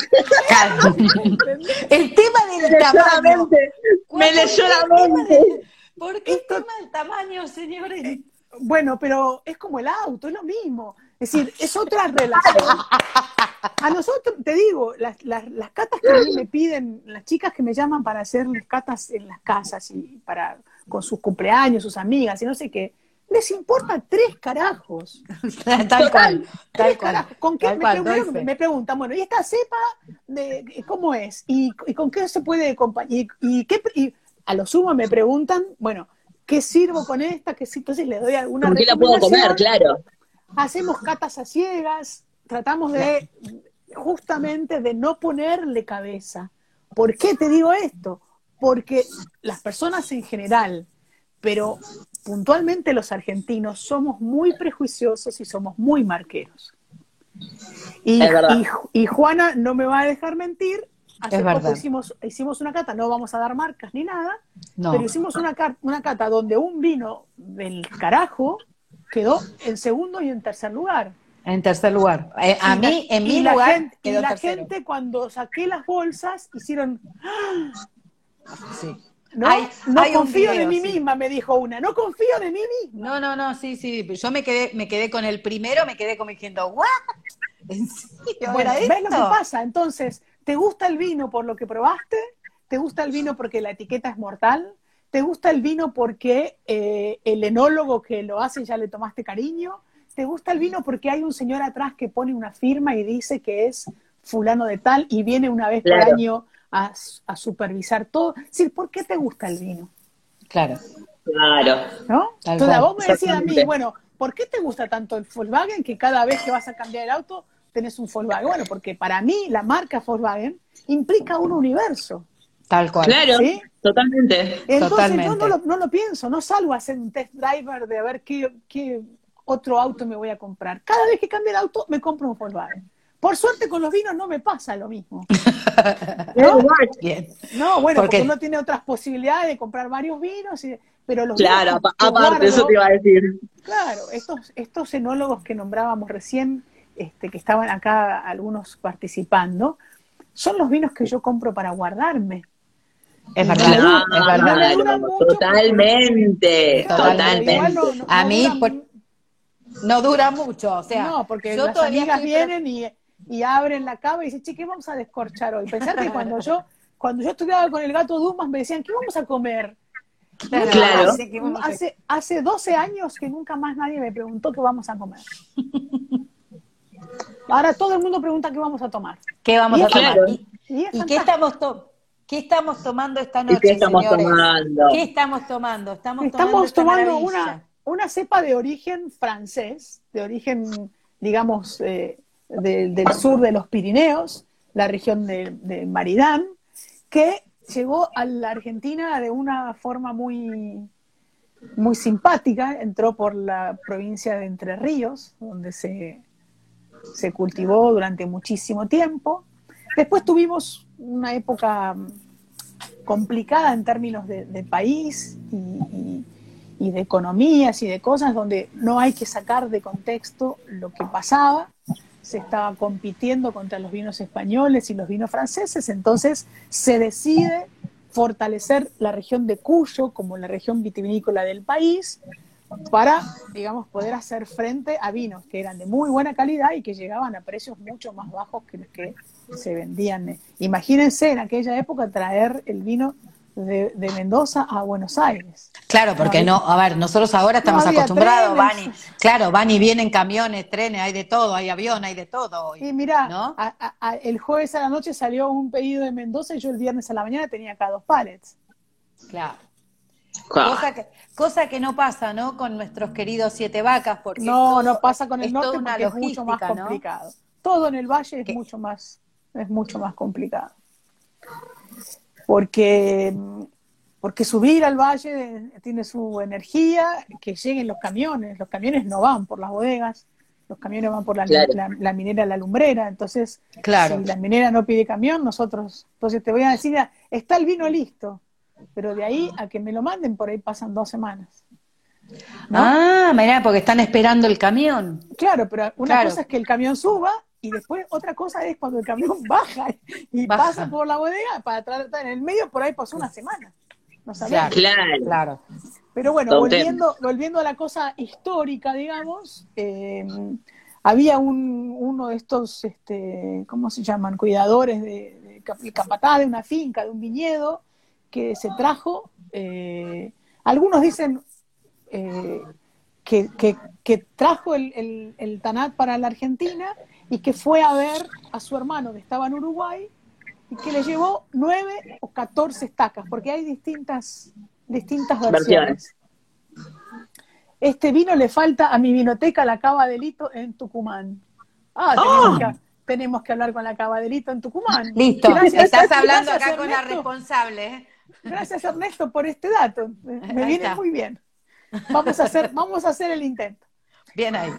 el tema del tamaño. Me leyó la mente. ¿Por qué el tema del tamaño, señores? Eh, bueno, pero es como el auto, es lo mismo. Es decir, es otra relación. A nosotros, te digo, las, las, las catas que a mí me piden, las chicas que me llaman para hacerles catas en las casas y para con sus cumpleaños, sus amigas y no sé qué, les importa tres carajos. tal cual. Tal cual. ¿Con qué me, preguntan, bueno, ¿y esta cepa de, cómo es? ¿Y, con qué se puede acompañar? ¿Y, qué, a lo sumo me preguntan, bueno, ¿qué sirvo con esta? ¿Qué, entonces le doy alguna ¿Con qué la puedo comer? Claro. Hacemos catas a ciegas, tratamos de justamente de no ponerle cabeza. ¿Por qué te digo esto? Porque las personas en general, pero puntualmente los argentinos somos muy prejuiciosos y somos muy marqueros. Y, y, Juana no me va a dejar mentir. Hace poco hicimos, hicimos una cata, no vamos a dar marcas ni nada, pero hicimos una, una cata donde un vino del carajo quedó en segundo y en tercer lugar. En tercer lugar. Eh, a mí, en mi lugar, y la gente cuando saqué las bolsas hicieron. Sí. No, no confío de mí misma, me dijo una, no confío de mí misma. No, no, no, sí, sí, yo me quedé, me quedé con el primero, me quedé como diciendo, ¿what? ¿En serio? Bueno, ¿ves lo que pasa? Entonces, ¿te gusta el vino por lo que probaste? ¿Te gusta el vino porque la etiqueta es mortal? ¿Te gusta el vino porque eh, el enólogo que lo hace ya le tomaste cariño? ¿Te gusta el vino porque hay un señor atrás que pone una firma y dice que es fulano de tal y viene una vez por año a, supervisar todo. Sí, ¿por qué te gusta el vino? Claro. Claro. ¿No? Entonces vos me decías a mí, bueno, ¿por qué te gusta tanto el Volkswagen que cada vez que vas a cambiar el auto tenés un Volkswagen? Bueno, porque para mí la marca Volkswagen implica un universo. Tal cual. Claro, totalmente. Entonces yo no lo, no lo, pienso, no salgo a hacer un test driver de a ver qué, qué otro auto me voy a comprar. Cada vez que cambio el auto, me compro un Volkswagen. Por suerte con los vinos no me pasa lo mismo. ¿No? no, bueno, porque uno tiene otras posibilidades de comprar varios vinos, pero los Claro, aparte, eso te iba a decir. Claro, estos, estos enólogos que nombrábamos recién, este, que estaban acá algunos participando, son los vinos que yo compro para guardarme. Es verdad, es verdad. totalmente, totalmente. a mí no dura mucho, o sea, no, porque las amigas vienen y y abren la cava y dicen, che, ¿qué vamos a descorchar hoy? Pensar que cuando yo, cuando yo estudiaba con el gato Dumas me decían, ¿qué vamos a comer? Claro. Hace, hace, 12 años que nunca más nadie me preguntó qué vamos a comer. Ahora todo el mundo pregunta qué vamos a tomar. ¿Qué vamos a tomar? ¿Y, qué estamos ¿Qué estamos tomando esta noche? ¿Qué estamos tomando? ¿Qué estamos tomando? Estamos, estamos tomando, una, una cepa de origen francés, de origen, digamos, eh, del sur de los Pirineos, la región de, Maridán, que llegó a la Argentina de una forma muy, muy simpática, entró por la provincia de Entre Ríos, donde se, se cultivó durante muchísimo tiempo. Después tuvimos una época complicada en términos de, país y, de economías y de cosas donde no hay que sacar de contexto lo que pasaba se estaba compitiendo contra los vinos españoles y los vinos franceses, entonces se decide fortalecer la región de Cuyo como la región vitivinícola del país para, digamos, poder hacer frente a vinos que eran de muy buena calidad y que llegaban a precios mucho más bajos que los que se vendían. Imagínense en aquella época traer el vino de, Mendoza a Buenos Aires. Claro, porque no, a ver, nosotros ahora estamos acostumbrados, van y, claro, van y vienen camiones, trenes, hay de todo, hay avión, hay de todo. y mira, el jueves a la noche salió un pedido de Mendoza y yo el viernes a la mañana tenía acá dos pallets. Claro. Cosa que, cosa que no pasa, ¿no? Con nuestros queridos siete vacas, porque no, no pasa con el norte porque es mucho más complicado. Todo en el valle es mucho más, es mucho más complicado porque, porque subir al valle tiene su energía, que lleguen los camiones, los camiones no van por las bodegas, los camiones van por la, la, minera, la lumbrera, entonces claro. si la minera no pide camión, nosotros, entonces te voy a decir, está el vino listo, pero de ahí a que me lo manden, por ahí pasan dos semanas. Ah, mira, porque están esperando el camión. Claro, pero una cosa es que el camión suba y después otra cosa es cuando el camión baja y pasa por la bodega para tratar en el medio, por ahí pasó una semana. No claro, claro, Pero bueno, volviendo, volviendo a la cosa histórica, digamos, eh, había un, uno de estos, este, ¿cómo se llaman? Cuidadores de, de capataz de una finca, de un viñedo, que se trajo, eh, algunos dicen eh, que, que, trajo el, el, el Tanat para la Argentina y que fue a ver a su hermano que estaba en Uruguay y que le llevó nueve o catorce estacas, porque hay distintas, distintas versiones. Este vino le falta a mi vinoteca la Cava Delito en Tucumán. Ah, ¡Ah! tenemos, que, hablar con la Cava Delito en Tucumán. Listo, estás hablando acá con la responsable. Gracias Ernesto por este dato, me, viene muy bien. Vamos a hacer, vamos a hacer el intento. Bien ahí.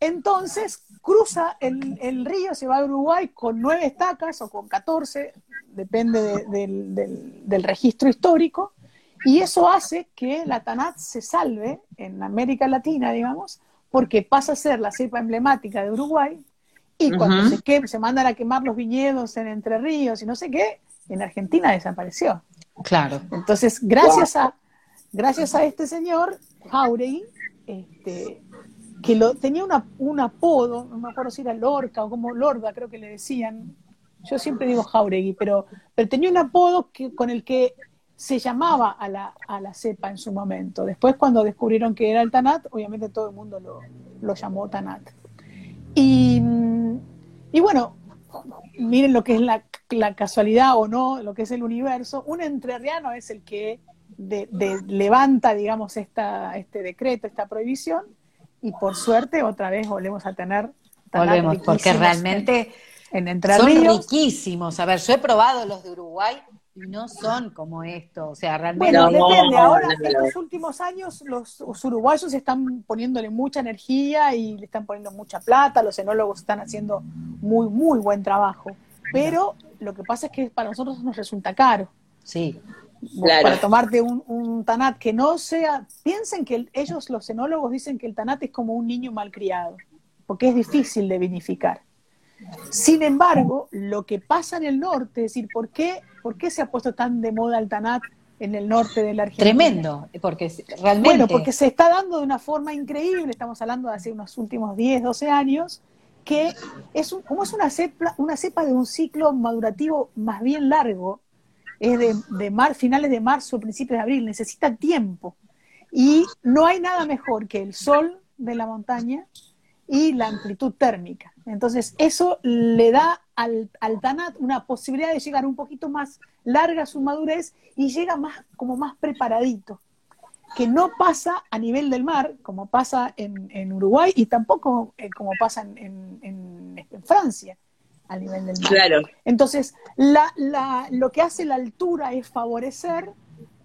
Entonces cruza el, río, se va a Uruguay con nueve estacas o con catorce, depende del, registro histórico, y eso hace que la Tanat se salve en América Latina, digamos, porque pasa a ser la cepa emblemática de Uruguay, y cuando se, se mandan a quemar los viñedos en Entre Ríos y no sé qué, en Argentina desapareció. Claro. Entonces, gracias a gracias a este señor, Jauregui, este, que tenía un apodo, no me acuerdo si era Lorca o como Lorda, creo que le decían. Yo siempre digo Jauregui, pero, pero tenía un apodo que, con el que se llamaba a la, a la cepa en su momento. Después, cuando descubrieron que era el Tanat, obviamente todo el mundo lo, lo llamó Tanat. Y, y, bueno, miren lo que es la, la, casualidad o no, lo que es el universo. Un entrerriano es el que de, levanta, digamos, esta, este decreto, esta prohibición, y por suerte otra vez volvemos a tener volvemos, porque realmente en, Entre son riquísimos. A ver, yo he probado los de Uruguay y no son como esto, o sea, realmente... Bueno, depende, ahora en los últimos años los, uruguayos están poniéndole mucha energía y le están poniendo mucha plata, los enólogos están haciendo muy, muy buen trabajo, pero lo que pasa es que para nosotros nos resulta caro. Sí. Para tomarte un, un, tanat que no sea, piensen que ellos, los enólogos, dicen que el tanat es como un niño malcriado, porque es difícil de vinificar. Sin embargo, lo que pasa en el norte, es decir, ¿por qué, ¿por qué se ha puesto tan de moda el tanat en el norte de la Argentina? Tremendo, porque realmente... Bueno, porque se está dando de una forma increíble, estamos hablando de hace unos últimos 10, 12 años, que es como es una cepa, una cepa de un ciclo madurativo más bien largo, es de, de mar, finales de marzo, principios de abril, necesita tiempo. Y no hay nada mejor que el sol de la montaña y la amplitud térmica. Entonces, eso le da al, al, Tanat una posibilidad de llegar un poquito más larga su madurez y llega más, como más preparadito, que no pasa a nivel del mar, como pasa en, en Uruguay y tampoco eh, como pasa en, en, en, Francia, a nivel del mar. Claro. Entonces, la, la, lo que hace la altura es favorecer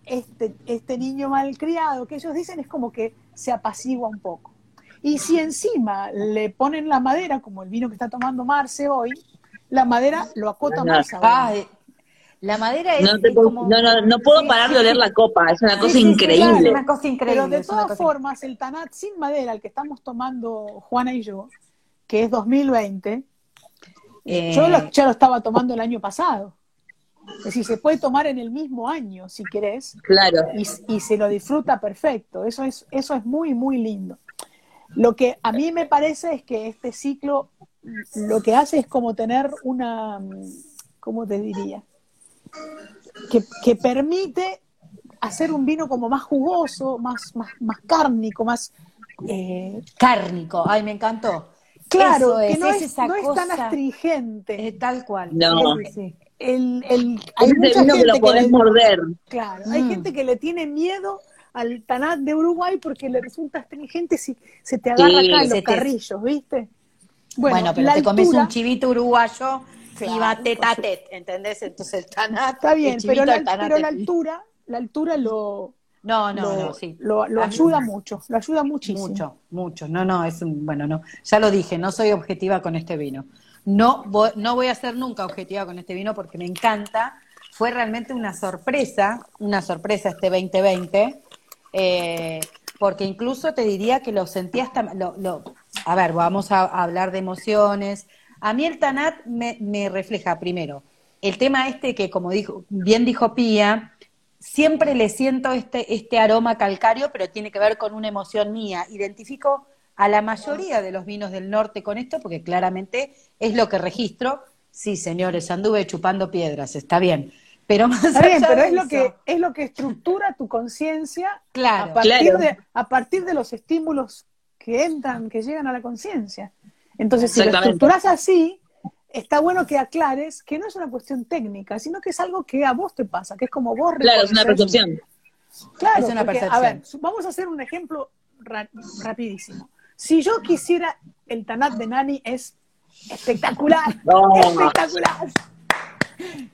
este, este niño malcriado, que ellos dicen es como que se apacigua un poco. Y si encima le ponen la madera, como el vino que está tomando Marce hoy, la madera lo acota más la madera es. No, no, no, puedo parar de oler la copa, es una cosa increíble. es una cosa increíble. Pero de todas formas, el Tanat sin madera, el que estamos tomando Juana y yo, que es 2020, eh, yo lo, ya lo estaba tomando el año pasado. Es decir, se puede tomar en el mismo año, si querés. Claro. Y, y, se lo disfruta perfecto. Eso es, eso es muy, muy lindo. Lo que a mí me parece es que este ciclo lo que hace es como tener una, ¿cómo te diría? Que, permite hacer un vino como más jugoso, más, más, más cárnico, más... Eh, cárnico, ay, me encantó. Claro, que no, es, tan astringente. Eh, tal cual. No. El, el, hay mucha gente que lo podés morder. Claro, hay mm. gente que le tiene miedo al Tanat de Uruguay porque le resulta astringente si se te agarra acá en los carrillos, ¿viste? Bueno, pero te comes un chivito uruguayo y va teta tet, ¿entendés? Entonces el Tanat. Está bien, pero, la, pero la altura, la altura lo. No, no, no, sí. Lo, ayuda mucho, lo ayuda muchísimo. Mucho, mucho. No, no, es un, bueno, no. Ya lo dije, no soy objetiva con este vino. No voy, no voy a ser nunca objetiva con este vino porque me encanta. Fue realmente una sorpresa, una sorpresa este 2020 eh, porque incluso te diría que lo sentía hasta, lo, a ver, vamos a, hablar de emociones. A mí el Tanat me, me, refleja primero el tema este que, como dijo, bien dijo Pía, siempre le siento este, este aroma calcario, pero tiene que ver con una emoción mía. Identifico a la mayoría de los vinos del norte con esto, porque claramente es lo que registro. Sí, señores, anduve chupando piedras, está bien. Pero más Está bien, pero es lo que es lo que estructura tu conciencia claro, a partir de a partir de los estímulos que entran, que llegan a la conciencia. Entonces, si lo estructuras así, está bueno que aclares que no es una cuestión técnica, sino que es algo que a vos te pasa, que es como vos Claro, es una percepción. Claro, es una percepción. a ver, vamos a hacer un ejemplo rapidísimo. Si yo quisiera el Tanat de Nani es espectacular, espectacular.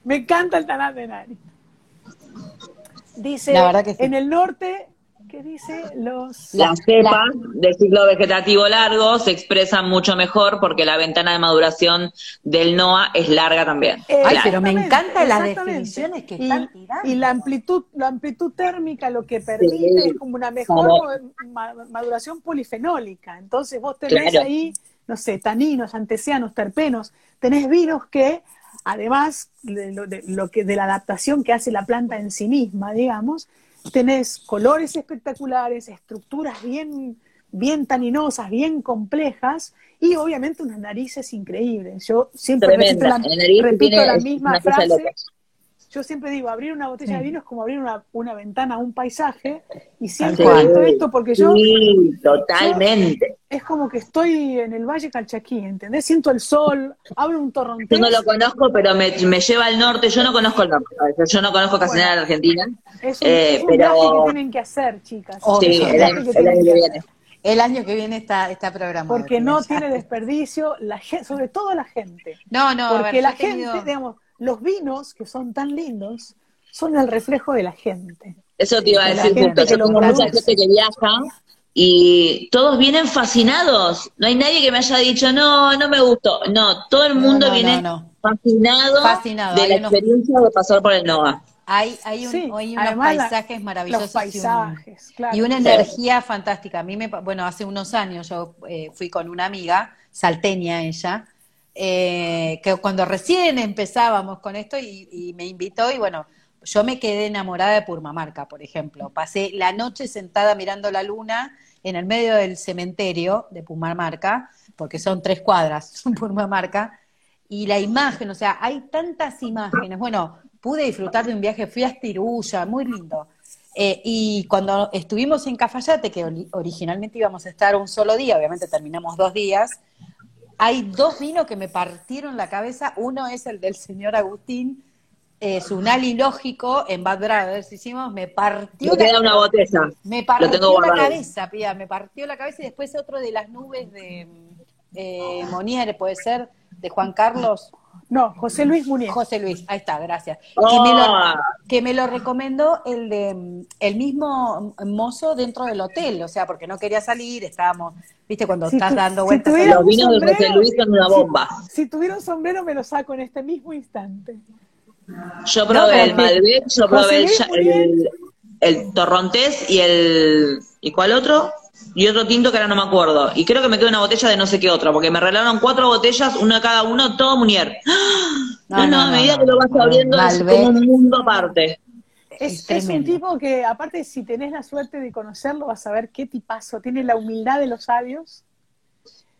Me encanta el Tanat de Nani. Dice, en el norte, ¿qué dice? Los... Las cepas del ciclo vegetativo largo se expresan mucho mejor porque la ventana de maduración del NOA es larga también. Ay, pero me encanta las definiciones que están tirando. Y la amplitud, la amplitud térmica lo que permite es como una mejor maduración polifenólica. Entonces vos tenés ahí, no sé, taninos, antecianos, terpenos, tenés vinos que además de lo, que, de la adaptación que hace la planta en sí misma, digamos, tenés colores espectaculares, estructuras bien, bien taninosas, bien complejas y obviamente unas narices increíbles. Yo siempre repito la, repito la misma frase yo siempre digo, abrir una botella de vino es como abrir una, una ventana a un paisaje, y siempre visto esto porque yo... Sí, totalmente. es como que estoy en el Valle Calchaquí, ¿entendés? Siento el sol, abro un torrontés. Yo no lo conozco, pero me, me lleva al norte, yo no conozco el norte, yo no conozco casi nada de Argentina. Es un, eh, pero... viaje que tienen que hacer, chicas. sí, el, año que viene. El año que viene está, está programado. Porque no tiene desperdicio, la gente, sobre todo la gente. No, no, Porque a ver, la tenido- gente, digamos, los vinos que son tan lindos son el reflejo de la gente. Eso te iba a De decir gente justo. que Yo lo tengo mucha produce. gente que viaja y todos vienen fascinados. No hay nadie que me haya dicho, no, no me gustó. No, todo el mundo no, viene no, no. fascinado, Fascinado. de Hay la unos- experiencia de pasar por el NOA. Hay, hay, un- Sí, hay unos además la- paisajes maravillosos. Los y un- paisajes, claro. Y una Sí. energía fantástica. A mí me, pa- bueno, hace unos años yo eh, fui con una amiga, salteña ella, eh, que cuando recién empezábamos con esto y, me invitó y bueno, yo me quedé enamorada de Purmamarca, por ejemplo. Pasé la noche sentada mirando la luna en el medio del cementerio de Purmamarca, porque son tres cuadras, Purmamarca, y la imagen, o sea, hay tantas imágenes. Bueno, pude disfrutar de un viaje, fui a Estirulla, muy lindo. Eh, y cuando estuvimos en Cafayate, que ori- originalmente íbamos a estar un solo día, obviamente terminamos dos días, hay dos vinos que me partieron la cabeza. Uno es el del señor Agustín, es un alilógico en Bad Brothers, hicimos, me partió Me la- queda una botella. me partió la guardado. cabeza, Pía, me partió la cabeza y después otro de las nubes de eh, Monier, puede ser, de Juan Carlos. No, José Luis Munier. José Luis, ahí está, gracias. Oh. Que, me lo, que me lo recomendó el de mm, el mismo mozo dentro del hotel, o sea, porque no quería salir, estábamos, viste, cuando Si estás tu- dando si vueltas. tuviera Los un vinos de José sombrero, Luis son una si- bomba. Si, tuviera un sombrero me lo saco en este mismo instante. Yo probé el que- Malbec, yo probé el, el, el Torrontés y el... ¿Y cuál otro? Y otro tinto que ahora no me acuerdo. Y creo que me quedó una botella de no sé qué otra, porque me regalaron cuatro botellas, una cada uno, todo Munier. No, No, no, no, a medida no, que lo vas no, abriendo es como un mundo aparte. Es, Es es un tipo que, aparte, si tenés la suerte de conocerlo, vas a ver qué tipazo. Tiene la humildad de los sabios.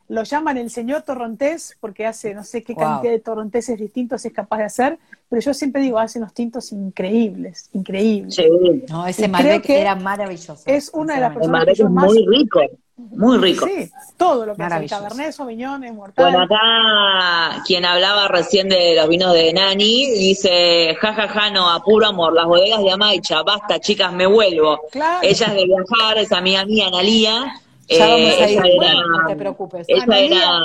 Lo llaman el señor Torrontés porque hace no sé qué Wow. cantidad de torronteses distintos es capaz de hacer, pero yo siempre digo, hace unos tintos increíbles, increíbles. Sí. No, ese Malbec que era maravilloso. es una de las personas que yo más- muy rico, muy rico. Sí, todo lo que hace. Cabernet Sauvignon es mortal. Bueno, acá quien hablaba recién de los vinos de Nani dice, jajaja, no, a puro amor, las bodegas de Amaicha, basta chicas, me vuelvo. Claro. Ella es de viajar, es amiga mía, Analía. Ya eh, vamos a ir, ella era, no te preocupes. ella era,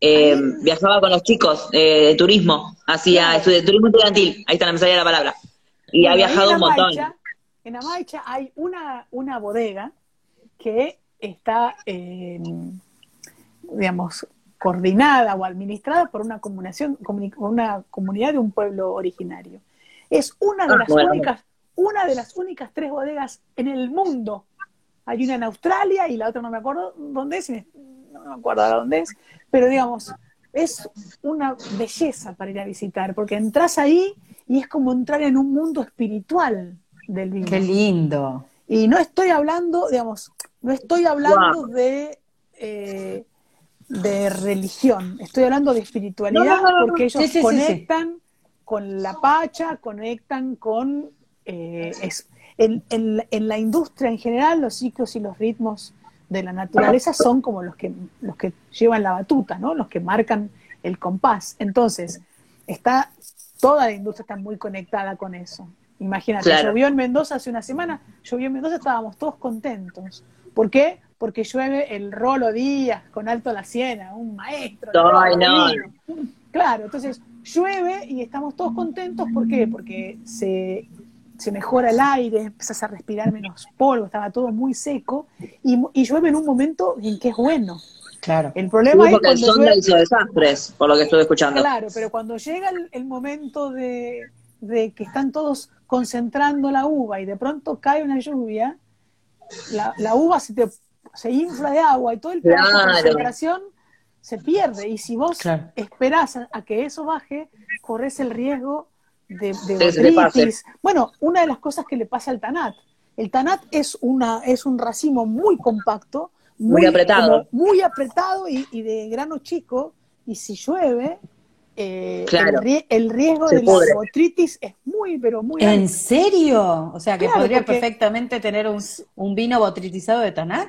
eh, viajaba con los chicos eh, de turismo, hacía estudio de turismo estudiantil, ahí está, no me salía la palabra. Y ha Bueno, viajado un montón. Amaicha- En Amaicha hay una, una bodega que está, eh, digamos, coordinada o administrada por una, comunicación, comuni- una comunidad de un pueblo originario. Es una de Ah, las bueno. únicas, una de las únicas tres bodegas en el mundo. Hay una en Australia y la otra no me acuerdo dónde es, no me acuerdo ahora dónde es, pero digamos, es una belleza para ir a visitar, porque entras ahí y es como entrar en un mundo espiritual del vino. Qué lindo. Y no estoy hablando, digamos, no estoy hablando de, eh, de religión, estoy hablando de espiritualidad, No, no, no, no. porque ellos Sí, sí, sí, conectan con la pacha, conectan con... eh, es- en, en- en la industria en general, los ciclos y los ritmos de la naturaleza son como los que, los que llevan la batuta, ¿no? los que marcan el compás. Entonces, está toda la industria está muy conectada con eso. Imagínate, Claro. llovió en Mendoza hace una semana, llovió en Mendoza, estábamos todos contentos. ¿Por qué? Porque llueve el Rolo Díaz con Alto La Siena, un maestro. no. Claro, entonces llueve y estamos todos contentos. ¿Por qué? Porque se, se mejora el aire, empiezas a respirar menos polvo, estaba todo muy seco y, y llueve en un momento en que es bueno. Claro. El problema es porque el cuando sonda llueve, hizo desastres, por lo que estuve escuchando. Claro, pero cuando llega el, el momento de, de que están todos concentrando la uva y de pronto cae una lluvia, la, la uva se, te, se infla de agua y todo el trabajo de concentración se pierde. Y si vos Claro. esperás a, a que eso baje, corres el riesgo de, de botritis. Bueno, una de las cosas que le pasa al tanat. El tanat es, una, es un racimo muy compacto, Muy apretado. como muy apretado y, y de grano chico, y si llueve, eh, Claro. el, rie- el riesgo Se de pudre. la botritis es muy, pero muy ¿En alto. serio? O sea, que Claro, podría porque- perfectamente tener un, un vino botritizado de Tanat.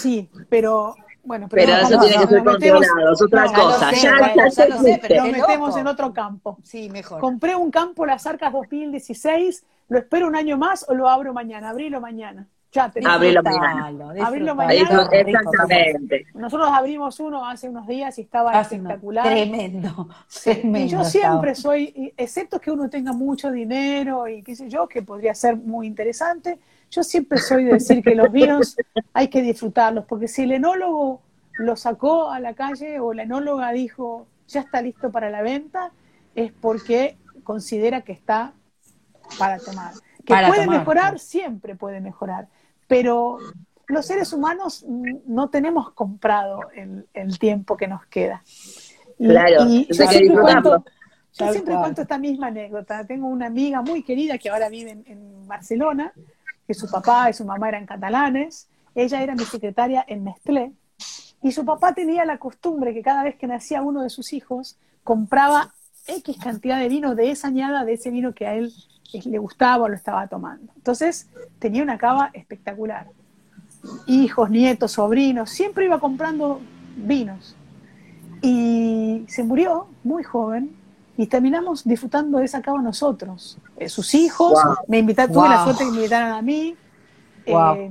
Sí, pero bueno, Pero no, eso no, tiene no, que ser nos metemos- controlado, es otra no, ya lo cosa. sé, Ya, bueno, ya ya lo sé, existe. pero Nos metemos en otro campo. Sí, mejor. Compré un campo Las Arcas 2016, ¿lo espero un año más o lo abro mañana? Abrilo mañana. Ya Abrilo Disfrutalo, Abrilo mañana. Exactamente. Nosotros abrimos uno hace unos días y estaba espectacular. Tremendo, y yo estaba. siempre soy, excepto que uno tenga mucho dinero y qué sé yo, que podría ser muy interesante, yo siempre soy de decir que los vinos hay que disfrutarlos, porque si el enólogo lo sacó a la calle o la enóloga dijo ya está listo para la venta, es porque considera que está para tomar. Que Para puede tomar, mejorar, siempre puede mejorar, pero los seres humanos no tenemos comprado el, el tiempo que nos queda. Y- Claro, y yo que siempre cuento, yo siempre cual. cuento esta misma anécdota. Tengo una amiga muy querida que ahora vive en, en Barcelona, que su papá y su mamá eran catalanes. Ella era mi secretaria en Nestlé. Y su papá tenía la costumbre que cada vez que nacía uno de sus hijos, compraba X cantidad de vino de esa añada, de ese vino que a él le gustaba o lo estaba tomando. Entonces tenía una cava espectacular. Hijos, nietos, sobrinos, siempre iba comprando vinos. Y se murió muy joven y terminamos disfrutando de esa cava nosotros. Eh, sus hijos, Wow. me invitaron, tuve la Wow. suerte que me invitaran a mí. Wow. Eh,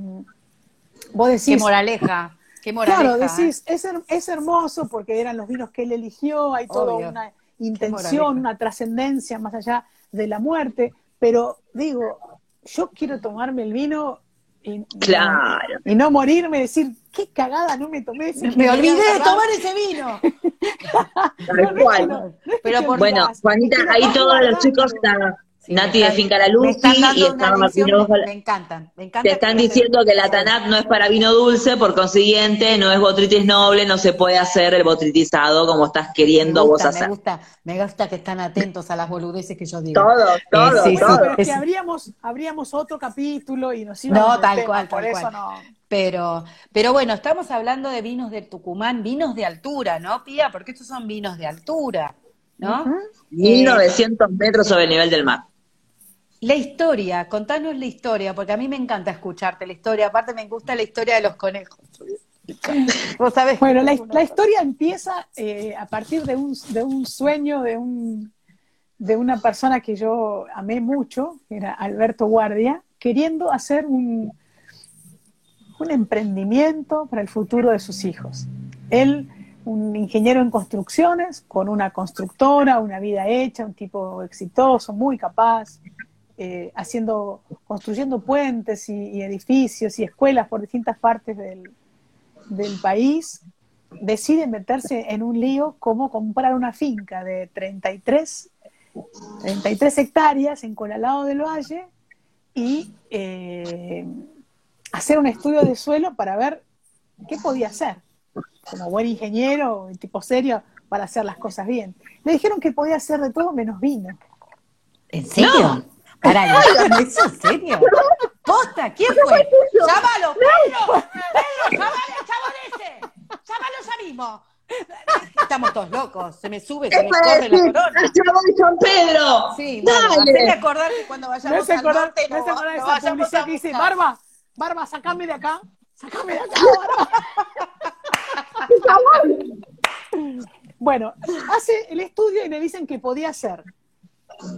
vos Qué decís, moraleja, qué moraleja. Claro, ¿eh? decís, es, her- es hermoso porque eran los vinos que él eligió, hay toda una intención, una trascendencia más allá de la muerte, pero digo, yo quiero tomarme el vino y, Claro. y no morirme, decir, qué cagada no me tomé ese Me olvidé de tomar ese vino. Tal cual. No, no es Pero por- Bueno, Juanita, ahí todos los chicos están, Sí, Nati de Finca La dando y estaba Martín Rojo. me, me encantan, me encanta. Te están que- diciendo que la TANAP no es para vino dulce, por consiguiente no es botritis noble, no se puede hacer el botritizado como estás queriendo vos hacer. me gusta, me gusta que están atentos a las boludeces que yo digo. Todo, todo, sí, Bueno, todo. pero es que Es- abríamos, abríamos otro capítulo y nos íbamos No, tal tema, cual, por tal eso cual. no. Pero, pero bueno, estamos hablando de vinos del Tucumán, vinos de altura, ¿no, Pía? Porque estos son vinos de altura, ¿no? Ujú. 1900 metros sobre el nivel del mar. La historia, contanos la historia, porque a mí me encanta escucharte la historia, aparte me gusta la historia de los conejos. Vos sabés. Bueno, la, la historia empieza eh, a partir de un, de un sueño de, un, de una persona que yo amé mucho, que era Alberto Guardia, queriendo hacer un, un emprendimiento para el futuro de sus hijos. Él, un ingeniero en construcciones, con una constructora, una vida hecha, un tipo exitoso, muy capaz, eh, haciendo, construyendo puentes y, y edificios y escuelas por distintas partes del, del país, decide meterse en un lío como comprar una finca de 33, 33 hectáreas en Colalado del Valle y eh, hacer un estudio de suelo para ver qué podía hacer, como buen ingeniero, tipo serio, para hacer las cosas bien. Le dijeron que podía hacer de todo menos vino. ¿En serio? Pará, ¿no? ¿eso en serio? ¿Posta? ¿Quién fue? ¡Llámalo, Pedro! ¡Pedro, llámalo, chabón ese! ¡Llámalo ya mismo! Estamos todos locos, se me sube, se me corre la corona. ¡Ya voy, San Pedro! Sí, bueno, ¡Dale! acordar que cuando ¿No vayamos al norte no no, se acuerdan de no esa publicidad que dice. Barba, Barba, sacame de acá, sacame de acá, Barba? Bueno, hace el estudio y le dicen que podía ser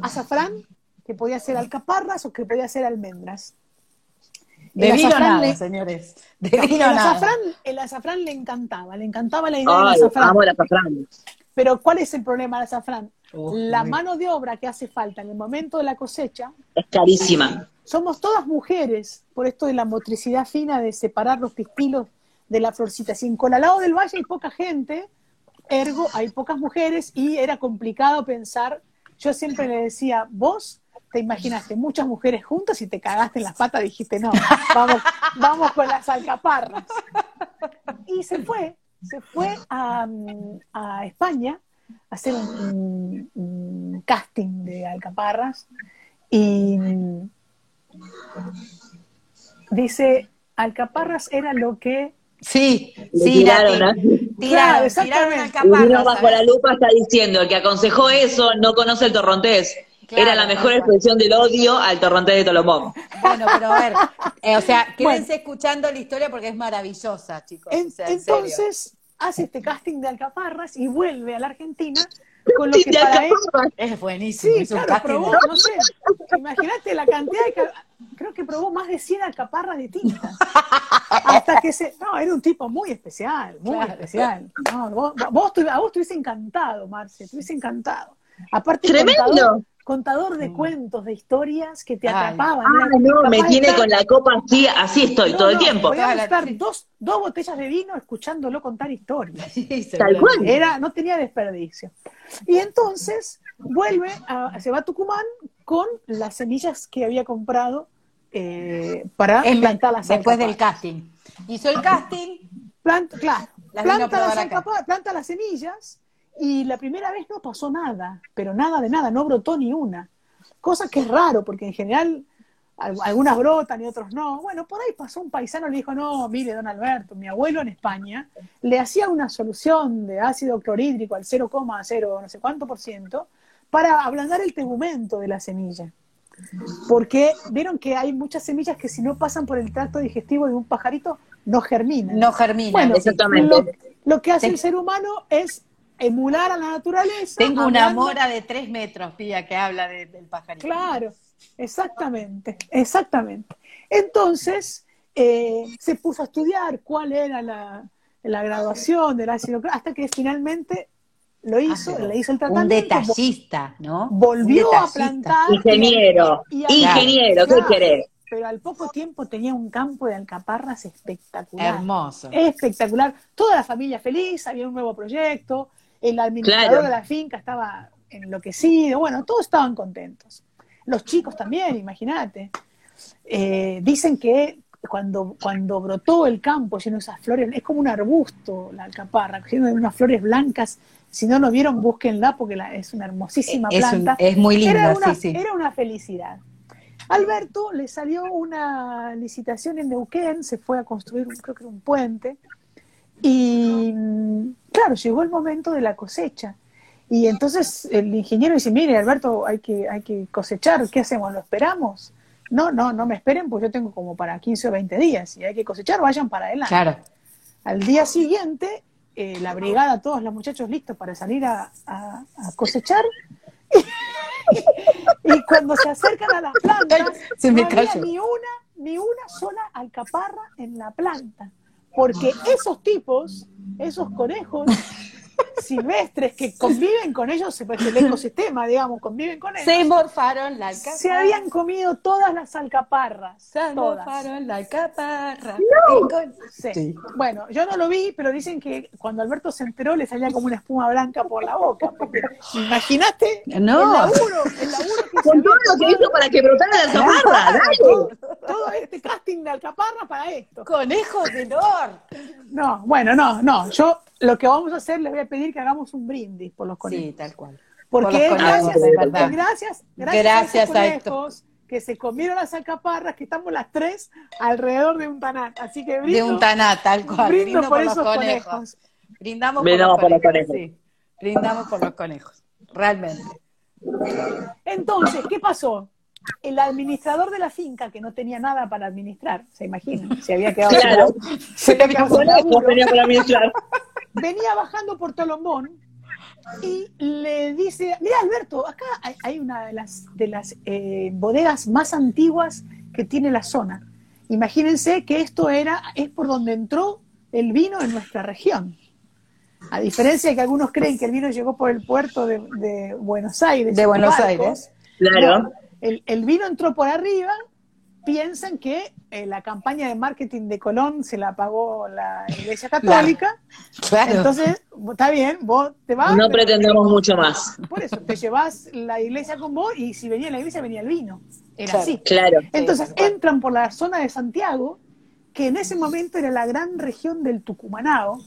azafrán, que podía ser alcaparras o que podía ser almendras. De El vino nada, le- señores. De No, vino el, nada. azafrán, el azafrán le encantaba, le encantaba la idea del Ay, azafrán. amo el azafrán. Pero ¿cuál es el problema del azafrán? Uf, la mano de obra que hace falta en el momento de la cosecha Es carísima. somos todas mujeres, por esto de la motricidad fina de separar los pistilos de la florcita. Si en Colalado del Valle hay poca gente, ergo hay pocas mujeres y era complicado pensar. Yo siempre le decía, vos te imaginaste muchas mujeres juntas y te cagaste en las patas, dijiste, no, vamos, vamos con las alcaparras. Y se fue, se fue a, a España a hacer un, un- un casting de alcaparras y dice, alcaparras era lo que... Sí, sí, tiraron, ¿eh? tiraron, Claro, tiraron exactamente. al El caparra, vino bajo ¿sabes? la lupa está diciendo, el que aconsejó eso no conoce el torrontés. Claro, Era la mejor expresión del odio al torrontés de Tolomón. Bueno, pero a ver, eh, o sea, quédense Bueno. escuchando la historia porque es maravillosa, chicos. En- o sea, en serio. entonces hace este casting de alcaparras y vuelve a la Argentina con lo que para él... Es buenísimo. Sí, es un claro, probó, no sé, imagínate la cantidad de... Creo que probó más de 100 alcaparras de tinta. Hasta que se. No, era un tipo muy especial, muy especial. No, vos, vos, a vos te hubiese encantado, Marce, te hubiese encantado. Aparte, Tremendo contador de mm. cuentos, de historias que te atrapaban. Ah, no, me tiene con la copa así, así estoy todo el tiempo. Podíamos estar dos, dos botellas de vino escuchándolo contar historias. Tal cual. Era, no tenía desperdicio. Y entonces vuelve, a, se va a Tucumán con las semillas que había comprado eh, para plantar las Después del casting. Hizo el casting. Planta, claro, planta, las planta las semillas y la primera vez no pasó nada, pero nada de nada, no brotó ni una. Cosa que es raro, porque en general algunas brotan y otros no. Bueno, por ahí pasó un paisano y le dijo, no, mire, don Alberto, mi abuelo en España le hacía una solución de ácido clorhídrico al 0,0 no sé cuánto por ciento para ablandar el tegumento de la semilla. Porque vieron que hay muchas semillas que si no pasan por el tracto digestivo de un pajarito, no germinan. No germinan, bueno, exactamente. Lo, que hace el ser humano es emular a la naturaleza. Tengo una mora de tres metros, pía, que habla del pajarito. Claro, exactamente, exactamente. Entonces, eh, se puso a estudiar cuál era la, graduación del ácido hasta que finalmente lo ah, hizo, le hizo el tratamiento. Un detallista, ¿no? Volvió a plantar. Ingeniero, ingeniero, ¿qué querés? Pero al poco tiempo tenía un campo de alcaparras espectacular. Hermoso. Espectacular. Toda la familia feliz, había un nuevo proyecto, el administrador de la finca estaba enloquecido, bueno, todos estaban contentos. Los chicos también, imagínate. Eh, dicen que cuando, cuando brotó el campo lleno de esas flores, es como un arbusto la alcaparra, lleno de unas flores blancas. Si no lo vieron, búsquenla porque es una hermosísima planta. Es, muy linda, era una, sí, sí. Era una felicidad. Alberto le salió una licitación en Neuquén, se fue a construir, creo que era un puente, y claro, llegó el momento de la cosecha. Y entonces el ingeniero dice, mire, Alberto, hay que, hay que cosechar, ¿qué hacemos? ¿Lo esperamos? No, no, no me esperen, pues yo tengo como para 15 o 20 días y hay que cosechar, vayan para adelante. Claro. Al día siguiente, eh, la brigada, todos los muchachos listos para salir a, cosechar. y cuando se acercan a las plantas, no había ni una, ni una sola alcaparra en la planta. Porque esos tipos, esos conejos silvestres que conviven con ellos, pues el ecosistema, digamos, conviven con ellos. Se morfaron la alcaparra. Se habían comido todas las alcaparras. Se morfaron la alcaparra. Sí. Bueno, yo no lo vi, pero dicen que cuando Alberto se enteró le salía como una espuma blanca por la boca. Imagínate no. el laburo, el laburo que Con todo lo que hizo para que brotara la alcaparra, todo, todo, este casting de alcaparra para esto. Conejos de Nor. No, bueno, no, no. Yo lo que vamos a hacer, les voy a pedir que hagamos un brindis por los conejos. Sí, tal cual. Porque gracias, gracias, gracias, a, estos conejos que se comieron las alcaparras, que estamos las tres alrededor de un tanat. Así que brindo, De un tanat, tal cual. Brindo, por, esos conejos. Brindamos por, los, por los conejos. Sí. Brindamos por los conejos, realmente. Entonces, ¿qué pasó? el administrador de la finca, que no tenía nada para administrar, se imagina, se había quedado claro. se había quedado para administrar. Venía bajando por Tolombón y le dice, mira Alberto, acá hay, una de las, de las eh, bodegas más antiguas que tiene la zona. Imagínense que esto era, es por donde entró el vino en nuestra región. A diferencia de que algunos creen que el vino llegó por el puerto de, Buenos Aires. De Buenos Aires. Claro. el, el, vino entró por arriba piensan que eh, la campaña de marketing de Colón se la pagó la Iglesia Católica. Claro. Entonces, está bien, vos te vas. No pretendemos mucho más. Por eso, te llevas la iglesia con vos y si venía la iglesia venía el vino. Era así. Claro. Entonces, entran por la zona de Santiago, que en ese momento era la gran región del Tucumanao,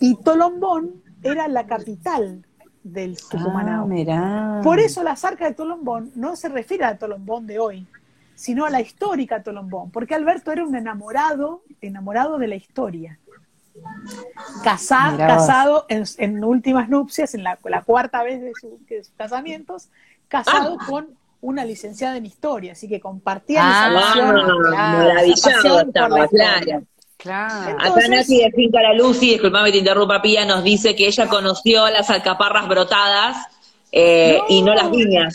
y Tolombón era la capital del Tucumanao. Ah, por eso la zarca de Tolombón no se refiere a Tolombón de hoy, sino a la histórica Tolombón, porque Alberto era un enamorado, enamorado de la historia. casado en, últimas nupcias, en la, cuarta vez de, sus casamientos, casado ah. con una licenciada en historia, así que compartían ah, esa pasión. estaba, claro. Claro. Acá Nati de Finca La Lucy, disculpame te interrumpa Pía, nos dice que ella conoció las alcaparras brotadas eh, y no las viñas.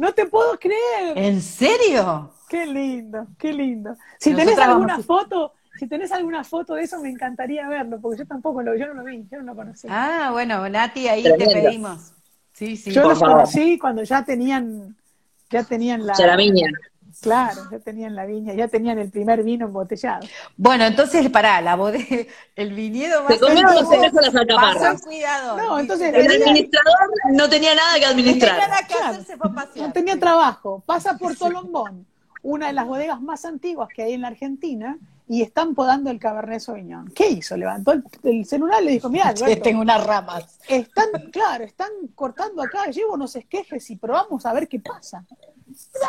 No te puedo creer. ¿En serio? Qué lindo, qué lindo. Si tenés alguna foto, si tenés alguna foto de eso, me encantaría verlo, porque yo tampoco lo, yo no lo vi, yo no lo conocí. Ah, bueno, Nati, ahí te pedimos. Sí, sí. Yo los conocí cuando ya tenían, ya tenían la. Charamiña. Claro, ya tenían la viña, ya tenían el primer vino embotellado. Bueno, entonces, pará, la bodega, el viñedo Se comieron los conejos las alcaparras. cuidado. No, entonces el administrador no tenía nada que administrar. No tenía nada que hacerse fue pasear. No tenía trabajo. Pasa por Tolombón, una de las bodegas más antiguas que hay en la Argentina, y están podando el Cabernet Sauvignon. ¿Qué hizo? Levantó el, celular y le dijo, mira, tengo unas ramas. Están, claro, están cortando acá, llevo unos esquejes y probamos a ver qué pasa.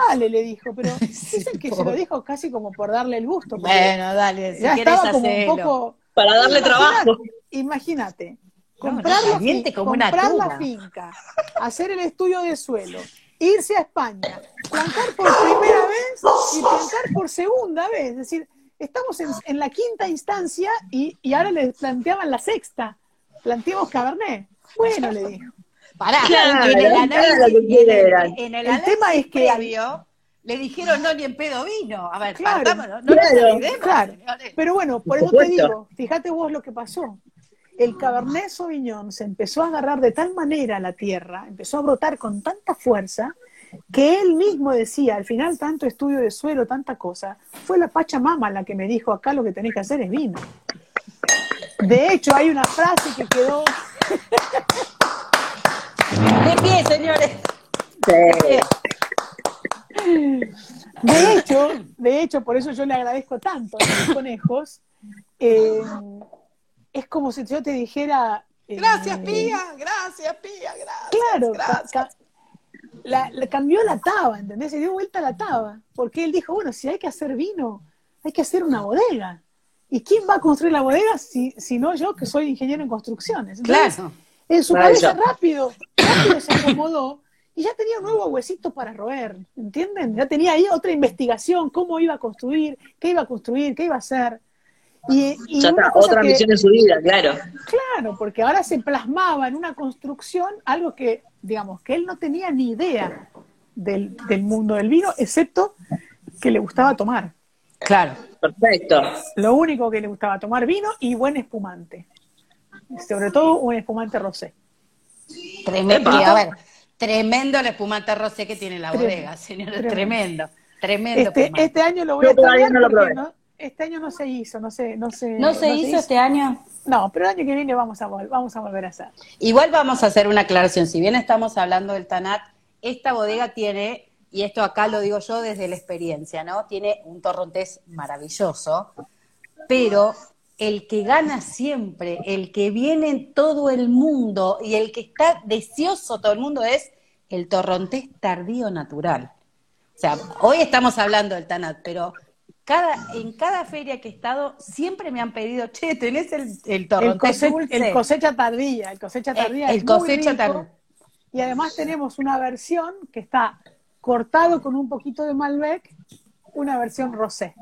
Dale, le dijo, pero dicen que se lo dijo casi como por darle el gusto. Bueno, dale, si ya estaba como un poco... Para darle trabajo. Imagínate, comprar, la, como comprar una la finca, hacer el estudio de suelo, irse a España, plantar por primera vez y plantar por segunda vez. Es decir, estamos en, la quinta instancia y, ahora le planteaban la sexta. Planteamos Cabernet. Bueno, le dijo. Pará, en el análisis, en el, tema es que le dijeron no ni en pedo vino. A ver, claro, no claro, Pero bueno, por, eso te digo, fíjate vos lo que pasó. El Cabernet Sauvignon se empezó a agarrar de tal manera a la tierra, empezó a brotar con tanta fuerza, que él mismo decía, al final tanto estudio de suelo, tanta cosa, fue la Pachamama la que me dijo, acá lo que tenés que hacer es vino. De hecho, hay una frase que quedó... De pie, señores. De hecho, de hecho, por eso yo le agradezco tanto a los conejos. Eh, es como si yo te dijera. Eh, gracias, Pía, gracias, Pía, gracias. Claro, gracias la, cambió la taba, ¿entendés? Se dio vuelta la taba, porque él dijo, bueno, si hay que hacer vino, hay que hacer una bodega. ¿Y quién va a construir la bodega si, si no yo, que soy ingeniero en construcciones? claro. En su cabeza rápido, rápido se acomodó y ya tenía un nuevo huesito para roer, ¿entienden? Ya tenía ahí otra investigación, cómo iba a construir, qué iba a construir, qué iba a hacer. Y, ya está, otra misión en su vida, claro. Claro, porque ahora se plasmaba en una construcción algo que digamos, que él no tenía ni idea del, mundo del vino, excepto que le gustaba tomar. Claro. Perfecto. Lo único que le gustaba tomar vino y buen espumante. Sobre todo un espumante rosé. Tremendo, a ver, tremendo el espumante rosé que tiene la bodega, señor. Tremendo, tremendo. Este, este, año lo voy a traer no este año no se hizo, no sé, no sé. ¿No se, hizo, este año? No, pero el año que viene vamos a, vamos a volver a hacer. Igual vamos a hacer una aclaración. Si bien estamos hablando del Tanat, esta bodega tiene, y esto acá lo digo yo desde la experiencia, ¿no? Tiene un torrontés maravilloso, pero el que gana siempre, el que viene en todo el mundo y el que está deseoso todo el mundo es el torrontés tardío natural. O sea, hoy estamos hablando del Tanat, pero en cada feria que he estado, siempre me han pedido, che, tenés el, el torrontés el, el cosecha tardía, el cosecha tardía. El, cosecha tardía. Y además tenemos una versión que está cortado con un poquito de Malbec, una versión rosé.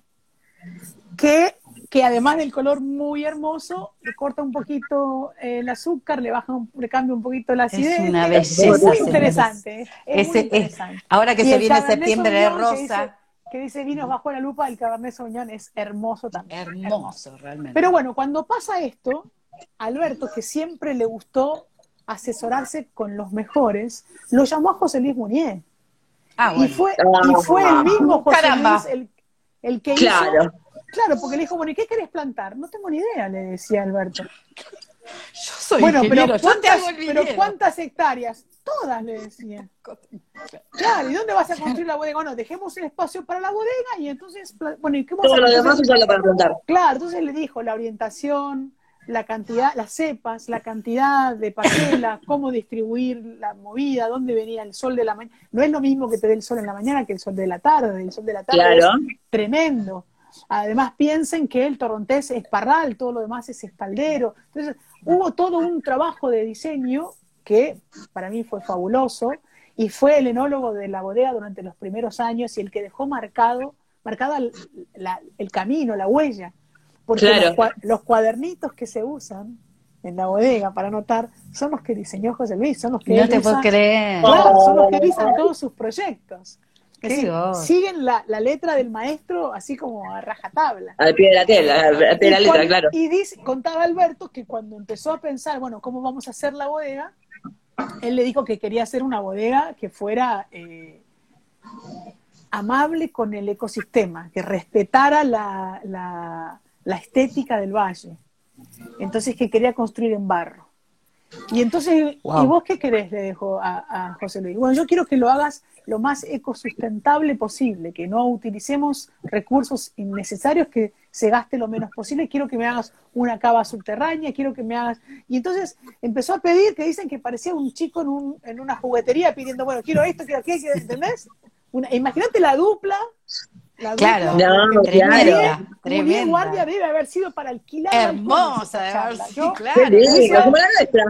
Que, que además del color muy hermoso, le corta un poquito el azúcar, le baja le cambia un poquito la acidez. Es una belleza. Es muy interesante. Es, muy interesante. ahora que se viene septiembre de rosa que dice vinos bajo la lupa, el Cabernet Sauvignon es hermoso también. Hermoso, realmente. Pero bueno, cuando pasa esto, Alberto, que siempre le gustó asesorarse con los mejores, lo llamó a José Luis Munier. Ah, bueno. y, fue, y fue el mismo José Luis el, el que claro. hizo... Claro, porque le dijo, bueno, ¿y qué querés plantar? No tengo ni idea, le decía Alberto. Yo soy bueno, pero ¿cuántas, pero ¿cuántas hectáreas? Todas, le decía. Claro, ¿y dónde vas a construir la bodega? Bueno, dejemos el espacio para la bodega y entonces, bueno, ¿y qué Todo lo demás usarlo para plantar. Claro, entonces le dijo la orientación, la cantidad, las cepas, la cantidad de parcelas, cómo distribuir la movida, dónde venía el sol de la mañana. No es lo mismo que te dé el sol en la mañana que el sol de la tarde. El sol de la tarde claro. es tremendo. Además, piensen que el torrontés es parral, todo lo demás es espaldero. Entonces, hubo todo un trabajo de diseño que para mí fue fabuloso y fue el enólogo de la bodega durante los primeros años y el que dejó marcado marcada el, camino, la huella. Porque los, cuadernitos que se usan en la bodega para anotar son los que diseñó José Luis, son los que No él te usa- puedo creer. Claro, son los que realizan todos sus proyectos. Es decir, siguen la, la letra del maestro así como a rajatabla. Al pie de la tela, al pie de la letra, cuando- claro. Y dice, contaba Alberto que cuando empezó a pensar, bueno, ¿cómo vamos a hacer la bodega? Él le dijo que quería hacer una bodega que fuera eh, amable con el ecosistema, que respetara la, la- la estética del valle. Entonces que quería construir en barro. Y entonces, Wow. ¿y vos qué querés? Le dejó a, a José Luis. Bueno, yo quiero que lo hagas lo más ecosustentable posible, que no utilicemos recursos innecesarios, que se gaste lo menos posible. Quiero que me hagas una cava subterránea, quiero que me hagas. Y entonces empezó a pedir, que dicen que parecía un chico en, un, en una juguetería pidiendo, bueno, quiero esto, quiero aquello, ¿entendés? Una- Imagínate la dupla. La Claro, dupla, No, tremenda, tremenda. Guardia debe haber sido para alquilar. Hermosa, de balcones esa haber charla. sido, Yo- claro. Qué lindo, Claro. como la nuestra.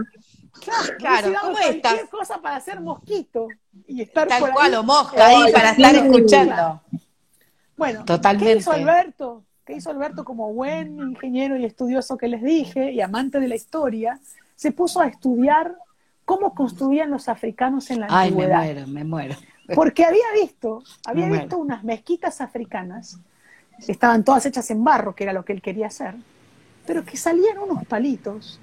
Claro, ¿cómo cualquier cosa para hacer mosquito y estar Tal por cual, ahí. o mosca ahí para estar escuchando. Bueno, Totalmente. ¿qué hizo Alberto? ¿Qué hizo Alberto como buen ingeniero y estudioso que les dije y amante de la historia? Se puso a estudiar cómo construían los africanos en la Ay, me antigüedad. muero, me muero. Porque había visto, había Me visto unas mezquitas africanas, estaban todas hechas en barro, que era lo que él quería hacer, pero que salían unos palitos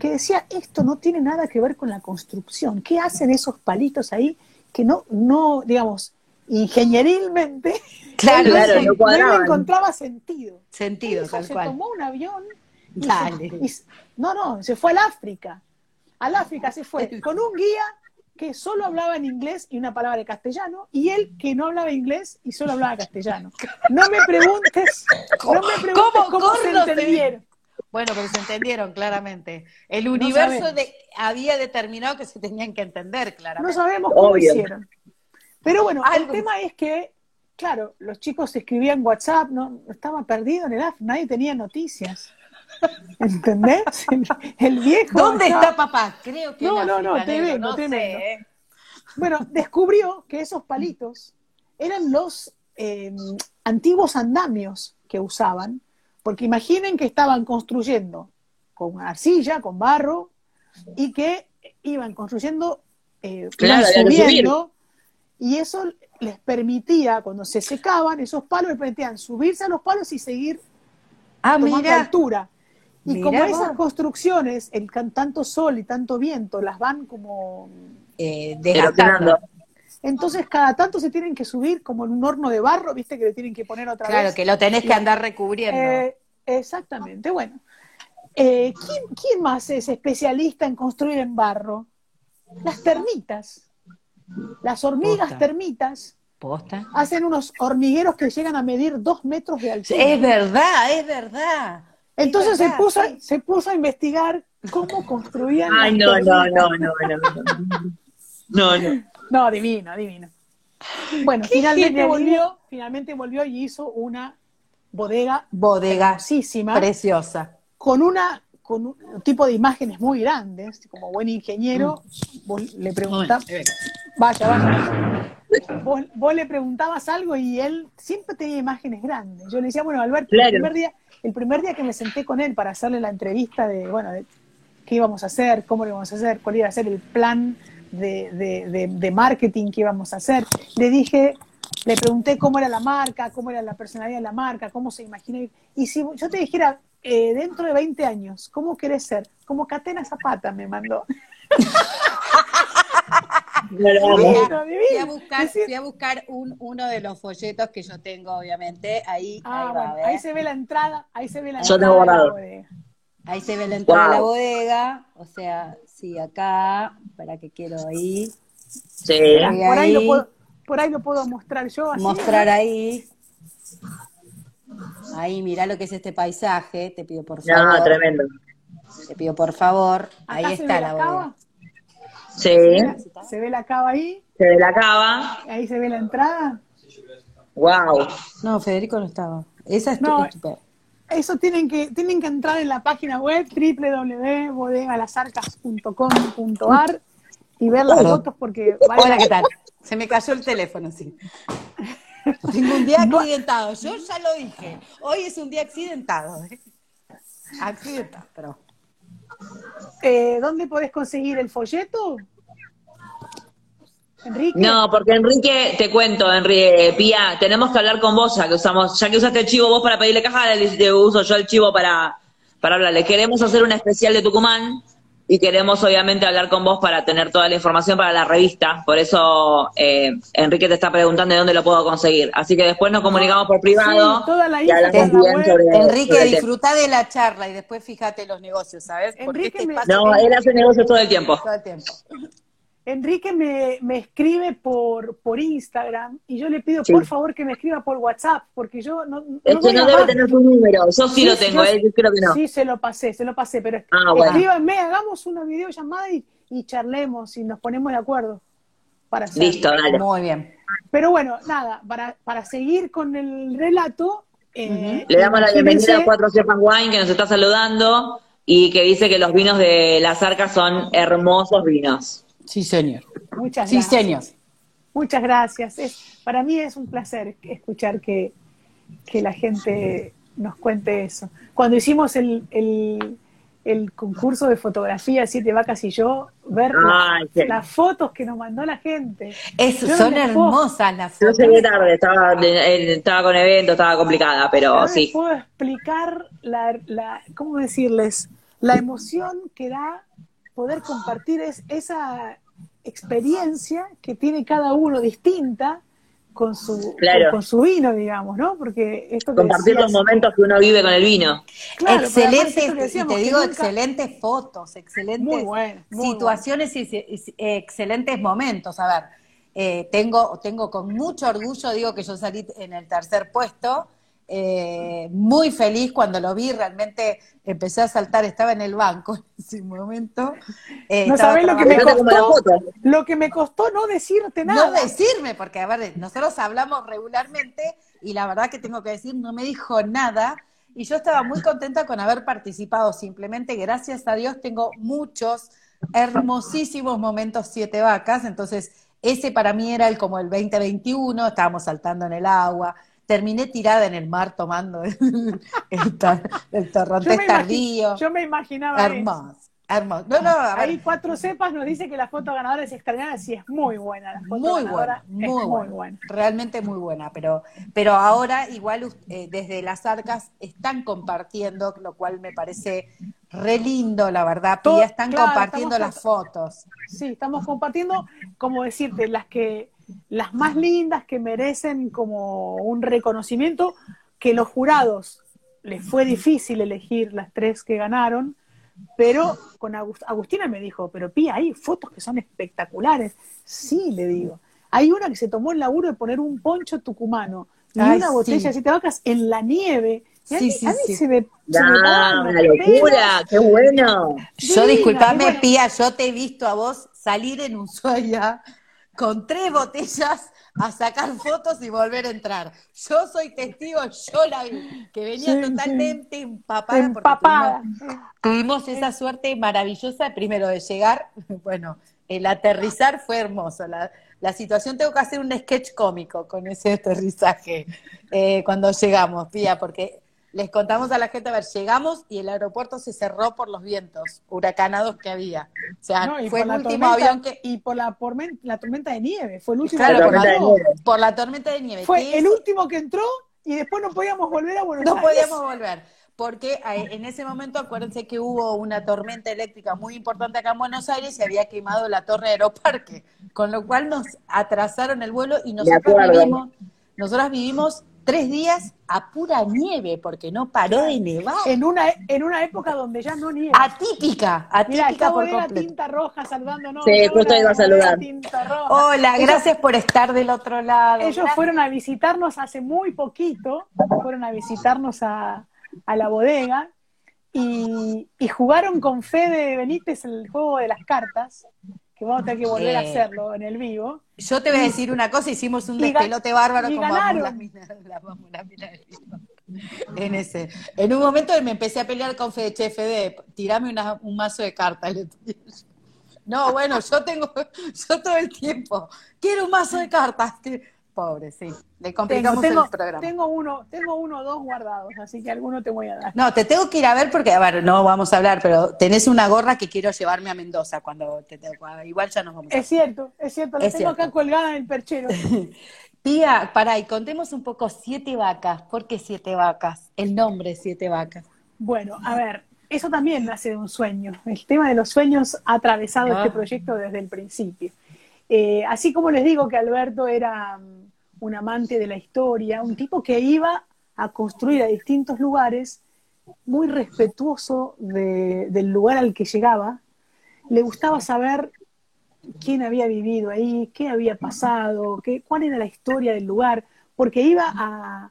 que decía, esto no tiene nada que ver con la construcción. ¿Qué hacen esos palitos ahí que no, no digamos, ingenierilmente, Claro, él claro, no, no no le encontraba sentido? Sentido, Dijo, tal se cual. tomó un avión y Dale. se- y se- no, no, se fue al África. Al África se fue con un guía que solo hablaba en inglés y una palabra de castellano, y él que no hablaba inglés y solo hablaba castellano. No me preguntes, no me preguntes ¿Cómo cómo, se se- entendieron. Bueno, pero se entendieron claramente. El No universo de- había determinado que se tenían que entender No claramente. sabemos cómo Obvio. hicieron. Pero bueno, Algo- el tema es que, claro, los chicos escribían WhatsApp, no estaba perdido en el África, nadie tenía noticias. ¿Entendés? El, viejo. ¿Dónde estaba- está papá? Creo que No, no, no, te no te sé, vengo. ¿eh? Bueno, descubrió que esos palitos eran los eh, antiguos andamios que usaban, porque imaginen que estaban construyendo con arcilla, con barro, y que iban construyendo, eh, Claro, iban subiendo, y eso les permitía, cuando se secaban, esos palos les permitían subirse a los palos y seguir Ah, tomando mira. altura. Y Mirá como esas construcciones, el can- tanto sol y tanto viento, las van como Eh, desgastando. Entonces cada tanto se tienen que subir como en un horno de barro, viste que le tienen que poner otra Claro, vez. que lo tenés que andar recubriendo. Eh, exactamente, bueno. Eh, ¿quién, quién más es especialista en construir en barro? Las termitas. Las hormigas Posta. termitas ¿Posta? hacen unos hormigueros que llegan a medir dos metros de altura. Es verdad, es verdad. Entonces es se, puso, sí. se puso a investigar cómo construían. Ay, las no, no, termitas. no, no, no. No, no. No, divino, divino. Bueno, finalmente volvió, finalmente volvió y hizo una bodega Bodega preciosa. con una con un tipo de imágenes muy grandes, como buen ingeniero, vos le preguntabas, vaya, vaya, vos, vos le preguntabas algo y él siempre tenía imágenes grandes. Yo le decía, bueno, Alberto, Claro. el primer día, el primer día que me senté con él para hacerle la entrevista de, bueno, de qué íbamos a hacer, cómo lo íbamos a hacer, cuál iba a ser el plan de, de- de- de marketing que íbamos a hacer, le dije, le pregunté cómo era la marca, cómo era la personalidad de la marca, cómo se imagina. Y si yo te dijera, eh, dentro de 20 años, ¿cómo querés ser? Como Catena Zapata me mandó. Amo. Divino, Fui a buscar, Decir- fui a buscar un, uno de los folletos que yo tengo, obviamente. Ahí, Ah, ahí, va, bueno, ahí se ve la entrada, ahí se ve la Yo entrada tengo de la bodega. Ahí se ve la entrada de la bodega. O sea, sí, acá. Para que quiero ahí. Sí. Ahí, Por ahí, lo puedo, por ahí lo puedo mostrar yo. Así, Mostrar ¿no? ahí. Ahí, mirá lo que es este paisaje. Te pido por favor. No, tremendo. Te pido por favor. Acá Ahí se está ve la cava, bodega. Sí. Se ve la cava ahí, Se ve la cava. ahí se ve la entrada. Wow. No, Federico no estaba. Esa es tu- No. es tu- Eso tienen que, tienen que entrar en la página web www.bodegalasarcas.com.ar y ver las Hola. fotos porque vale Hola, la ¿qué tal? Se me cayó el teléfono, sí. Tengo un día accidentado. Yo ya lo dije. Hoy es un día accidentado. ¿eh? Accidentado, pero. eh, ¿dónde podés conseguir el folleto? Enrique. No, porque Enrique, te cuento, Enrique, Pía, tenemos que hablar con vos ya que usamos, ya que usaste el chivo vos para pedirle caja, le uso yo el chivo para, para hablarle. Queremos hacer una especial de Tucumán y queremos obviamente hablar con vos para tener toda la información para la revista. Por eso eh, Enrique te está preguntando de dónde lo puedo conseguir. Así que después nos comunicamos por privado. Enrique, disfruta de la charla y después fíjate los negocios, ¿sabes? Enrique no, él hace negocios todo el tiempo. Todo el tiempo. Enrique me, me, escribe por, por Instagram y yo le pido por favor que me escriba por WhatsApp, porque yo no. Es que no debe tener tu número, yo sí, lo tengo, él eh, creo que no. Sí, se lo pasé, se lo pasé, pero ah, escríbanme, hagamos una videollamada y, y charlemos y nos ponemos de acuerdo. Para Listo, dale. Muy bien. Pero bueno, nada, para, para seguir con el relato. Eh, le damos la bienvenida a Cuatro Chefan Wine que nos está saludando y que dice que los vinos de las arcas son hermosos vinos. Sí, señor. Muchas gracias. Sí, señor. Muchas gracias. Es, para mí es un placer escuchar que, la gente nos cuente eso. Cuando hicimos el, el, concurso de fotografía Siete Vacas y yo, ver las fotos que nos mandó la gente. son hermosas las fotos. Yo llegué tarde, estaba, estaba con evento, estaba complicada, pero sí. puedo explicar la, la, ¿cómo decirles? La emoción que da poder compartir es, esa experiencia que tiene cada uno distinta con su, con, su vino, digamos, ¿no? Porque esto Compartir los momentos que uno vive con el vino. excelentes, te digo, excelentes fotos, excelentes situaciones y excelentes momentos. A ver, eh, tengo, tengo con mucho orgullo, digo que yo salí en el tercer puesto, eh, muy feliz cuando lo vi, realmente empecé a saltar, estaba en el banco en ese momento. Eh, no sabés lo que me costó, lo que me costó no decirte nada. No decirme, porque a ver, nosotros hablamos regularmente y la verdad que tengo que decir, no me dijo nada. Y yo estaba muy contenta con haber participado. Simplemente, gracias a Dios, tengo muchos hermosísimos momentos siete vacas. Entonces, ese para mí era el como el 2021, estábamos saltando en el agua, terminé tirada en el mar tomando el, el, torrontés tardío. Yo me imaginaba Hermoso. Hermoso. No, no, Hay cuatro cepas, nos dice que la foto ganadora es extraordinaria, sí es muy buena. La foto muy buena, muy, buena. Realmente muy buena, pero, pero ahora igual eh, desde las arcas están compartiendo, lo cual me parece re lindo, la verdad, ya están compartiendo las fotos. Sí, estamos compartiendo, como decirte, las que las más lindas que merecen como un reconocimiento, que los jurados les fue difícil elegir las tres que ganaron, pero con Agustina me dijo, pero Pía, hay fotos que son espectaculares. Sí, le digo. Hay una que se tomó el laburo de poner un poncho tucumano y una botella de siete vacas en la nieve. Y sí, sí, sí. se me, una locura, qué bueno. Yo disculpame, Pía, yo te he visto a vos salir en Ushuaia con tres botellas a sacar fotos y volver a entrar. Yo soy testigo, yo la vi, que venía totalmente empapada, empapada. tuvimos, esa suerte maravillosa, primero de llegar, bueno, el aterrizar fue hermoso. La, situación, tengo que hacer un sketch cómico con ese aterrizaje eh, cuando llegamos, Pía, porque les contamos a la gente, a ver, llegamos y el aeropuerto se cerró por los vientos huracanados que había. O sea, fue el último avión que... Y por la, por la tormenta de nieve, fue el último claro, por, la, por la tormenta de nieve. Fue el último que entró y después no podíamos volver a Buenos no No podíamos volver. Porque eh, en ese momento, acuérdense que hubo una tormenta eléctrica muy importante acá en Buenos Aires y había quemado la torre de Aeroparque, con lo cual nos atrasaron el vuelo y nosotros vivimos, nosotros vivimos tres días a pura nieve, porque no paró de nevar. En una, en una época donde ya no nieva. Atípica, atípica por completo. tinta roja saludándonos. Sí, justo iba a saludar. Hola, gracias por estar del otro lado. Ellos fueron a visitarnos hace muy poquito, fueron a visitarnos a, a la bodega y, y, jugaron con Fede Benítez el juego de las cartas que vamos a tener que volver a hacerlo en el vivo. Yo te voy a decir una cosa, hicimos un despelote bárbaro vamos las en ese. En un momento me empecé a pelear con Fede, che, Fede, tirame un mazo de cartas. No, bueno, yo tengo, yo todo el tiempo, quiero un mazo de cartas. Pobre, sí. Le complicamos tengo, el programa. Tengo uno, tengo uno o dos guardados, así que alguno te voy a dar. No, te tengo que ir a ver porque, a ver, no vamos a hablar, pero tenés una gorra que quiero llevarme a Mendoza cuando te Igual ya nos vamos a Es cierto, es cierto, la tengo acá colgada en el perchero. Tía, pará, y contemos un poco siete vacas. ¿Por qué siete vacas? El nombre siete vacas. Bueno, a ver, eso también nace de un sueño. El tema de los sueños ha atravesado este Ah. proyecto desde el principio. Eh, así como les digo que Alberto era mm, un amante de la historia, un tipo que iba a construir a distintos lugares, muy respetuoso de- del lugar al que llegaba, le gustaba saber quién había vivido ahí, qué había pasado, qué, cuál era la historia del lugar, porque iba a,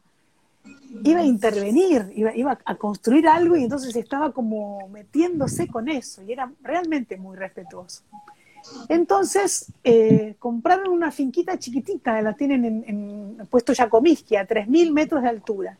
iba a intervenir, iba, iba a construir algo y entonces estaba como metiéndose con eso y era realmente muy respetuoso. Entonces eh, compraron una finquita chiquitita, la tienen en, en puesto Yacomiski, a 3.000 metros de altura.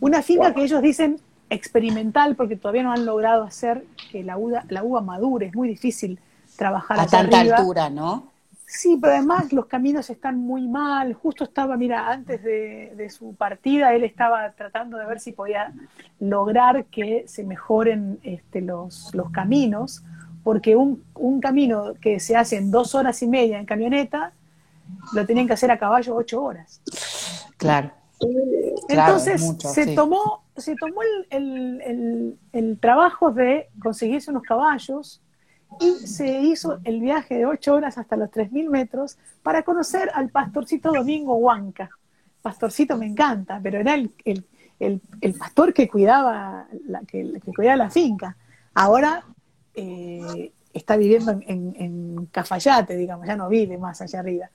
Una finca que ellos dicen experimental porque todavía no han logrado hacer que la uva, la uva madure, es muy difícil trabajar A tanta arriba. altura, ¿no? Sí, pero además los caminos están muy mal. Justo estaba, mira, antes de, de su partida, él estaba tratando de ver si podía lograr que se mejoren este, los, los caminos, porque un, un camino que se hace en dos horas y media en camioneta, lo tenían que hacer a caballo ocho horas. Claro. Claro, Entonces mucho, se, sí. tomó, se tomó el, el- el- el trabajo de conseguirse unos caballos y se hizo el viaje de ocho horas hasta los 3.000 metros para conocer al pastorcito Domingo Huanca. Pastorcito me encanta, pero era el, el- el- el pastor que cuidaba la, que, que cuidaba la finca. Ahora eh, está viviendo en, en- en Cafayate, digamos, ya no vive más allá arriba.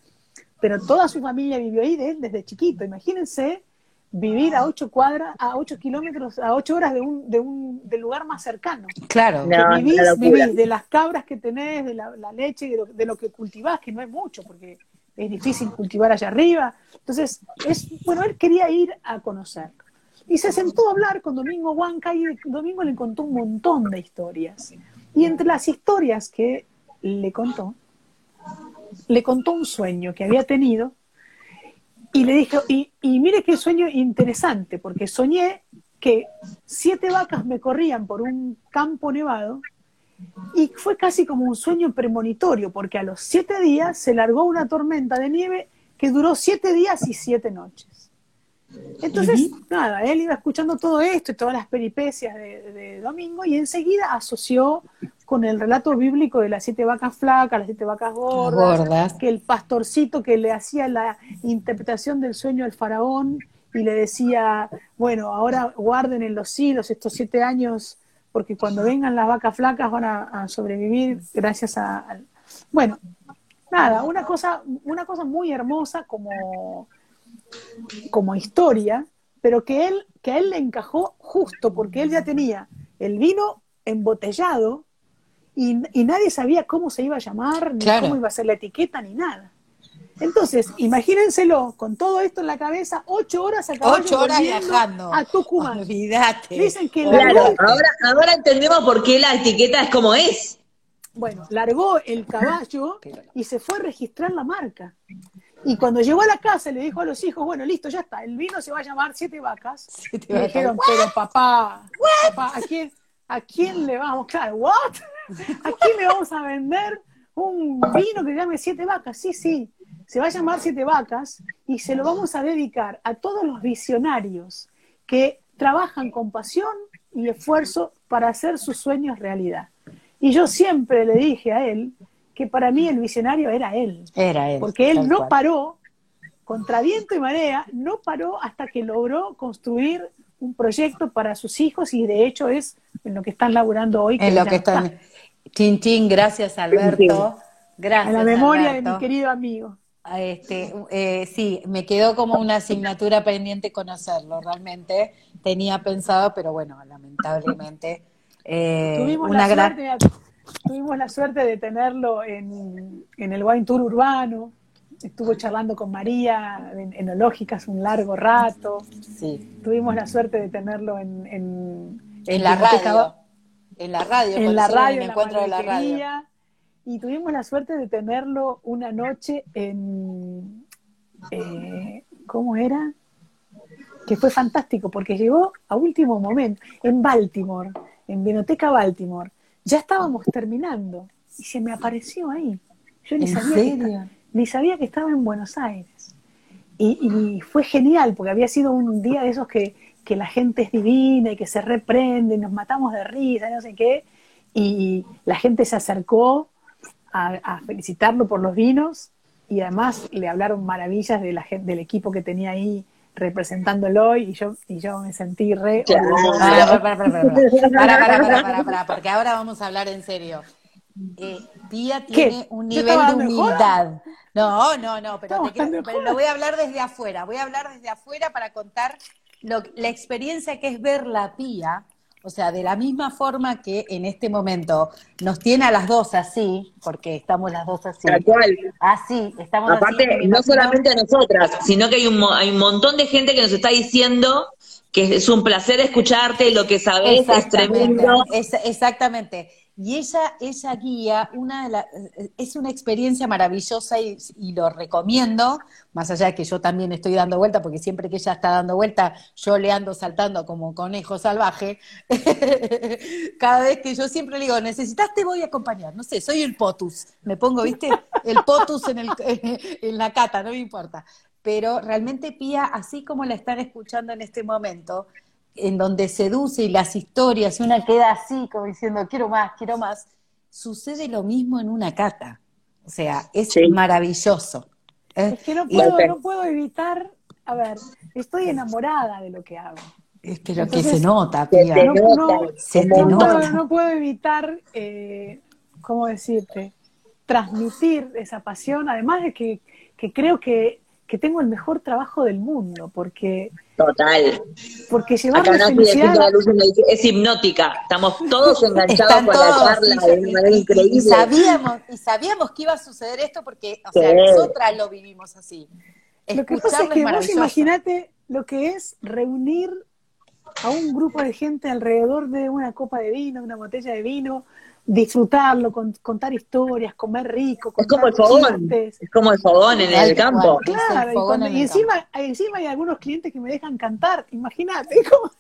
Pero toda su familia vivió ahí de él desde chiquito. Imagínense vivir a ocho cuadras, a ocho kilómetros, a ocho horas de un, de un del lugar más cercano. Claro. No, vivís, vivís de las cabras que tenés, de la, la leche, de lo, de lo que cultivás, que no es mucho, porque es difícil cultivar allá arriba. Entonces, es, bueno, él quería ir a conocerlo. Y se sentó a hablar con Domingo Huanca y Domingo le contó un montón de historias. Y entre las historias que le contó, le contó un sueño que había tenido y le dijo, y, y mire qué sueño interesante, porque soñé que siete vacas me corrían por un campo nevado y fue casi como un sueño premonitorio, porque a los siete días se largó una tormenta de nieve que duró siete días y siete noches. Entonces, nada, él iba escuchando todo esto y todas las peripecias de, de Domingo y enseguida asoció con el relato bíblico de las siete vacas flacas, las siete vacas gordas, Gordas. que el pastorcito que le hacía la interpretación del sueño al faraón y le decía, bueno, ahora guarden en los hilos estos siete años, porque cuando vengan las vacas flacas van a, a sobrevivir gracias a... al-". Bueno, nada, una cosa, una cosa muy hermosa como, como historia, pero que, él, que a él le encajó justo, porque él ya tenía el vino embotellado y, y nadie sabía cómo se iba a llamar, ni Claro. cómo iba a ser la etiqueta, ni nada. Entonces, imagínenselo, con todo esto en la cabeza, ocho horas a caballo Ocho horas viajando. a Tucumán. Olvídate. Dicen que Claro, largó, ahora, ahora entendemos por qué la etiqueta es como es. bueno, largó el caballo y se fue a registrar la marca. Y cuando llegó a la casa le dijo a los hijos, bueno, listo, ya está, el vino se va a llamar Siete Vacas. Siete y vacas. dijeron, pero papá, papá, ¿a quién, ¿a quién le vamos? Claro, ¿what? ¿A quién le vamos a vender un vino que llame Siete Vacas? Sí, sí, se va a llamar Siete Vacas y se lo vamos a dedicar a todos los visionarios que trabajan con pasión y esfuerzo para hacer sus sueños realidad. Y yo siempre le dije a él que para mí el visionario era él, Era él. porque él no cual. paró, contra viento y marea, no paró hasta que logró construir un proyecto para sus hijos y de hecho es en lo que están laburando hoy. En lo que está. están. Gracias Alberto. Gracias. En la memoria de mi querido amigo. Ah, Este, eh, sí, me quedó como una asignatura pendiente conocerlo, realmente tenía pensado, pero bueno, lamentablemente eh, tuvimos, una la gran... suerte, tuvimos la suerte de tenerlo en, en el Wine Tour urbano, estuvo charlando con María en enológicas un largo rato, Sí, tuvimos la suerte de tenerlo en, en, en la radio, en la radio, en la radio, el en la encuentro de la radio. Y tuvimos la suerte de tenerlo una noche en, eh, ¿cómo era? Que fue fantástico, porque llegó a último momento, en Baltimore, en Vinoteca Baltimore. Ya estábamos terminando y se me apareció ahí. Yo ni, sabía que, ni sabía que estaba en Buenos Aires. Y, fue genial, porque había sido un día de esos que, que la gente es divina y que se reprende, y nos matamos de risa, no sé qué. Y la gente se acercó a, felicitarlo por los vinos y además le hablaron maravillas de la gente, del equipo que tenía ahí representándolo y yo y yo me sentí re para, para, para, para, porque ahora vamos a hablar en serio. Eh, Pía tiene un nivel de humildad. No, no, no, pero, lo voy a hablar desde afuera. Voy a hablar desde afuera para contar lo, la experiencia que es ver la Pía o sea, de la misma forma que en este momento nos tiene a las dos así, porque estamos las dos así. Tal cual. Así, estamos Aparte, no solamente a nosotras, sino que hay un, hay un montón de gente que nos está diciendo que es un placer escucharte, lo que sabes es tremendo. exactamente. Y ella, ella guía, una de es una experiencia maravillosa y, lo recomiendo, más allá de que yo también estoy dando vuelta, porque siempre que ella está dando vuelta, yo le ando saltando como conejo salvaje. Cada vez que yo siempre le digo, necesitas, te voy a acompañar. No sé, soy el potus. Me pongo, ¿viste? El potus en, el, en la cata, no me importa. Pero realmente Pía, así como la están escuchando en este momento, en donde seduce y las historias, y una queda así, como diciendo, quiero más, quiero más, sucede lo mismo en una cata. O sea, es maravilloso. ¿eh? Es que no puedo, no puedo evitar, a ver, estoy enamorada de lo que hago. Pero que se nota, tía. No, Puedo, no, puedo, evitar, eh, ¿cómo decirte? Transmitir esa pasión, además de que, que creo que que tengo el mejor trabajo del mundo, porque... Total. Porque llevar Acá la felicidad... es hipnótica, estamos todos enganchados con la charla de una manera increíble. Y sabíamos, y sabíamos que iba a suceder esto porque, o sea, nosotras lo vivimos así. Lo que pasa es que vos imaginate lo que es reunir a un grupo de gente alrededor de una copa de vino, una botella de vino, disfrutarlo, contar historias, comer rico. Es como el fogón, es como el fogón en el campo. Claro, y, encima, encima hay algunos clientes que me dejan cantar, imagínate cómo,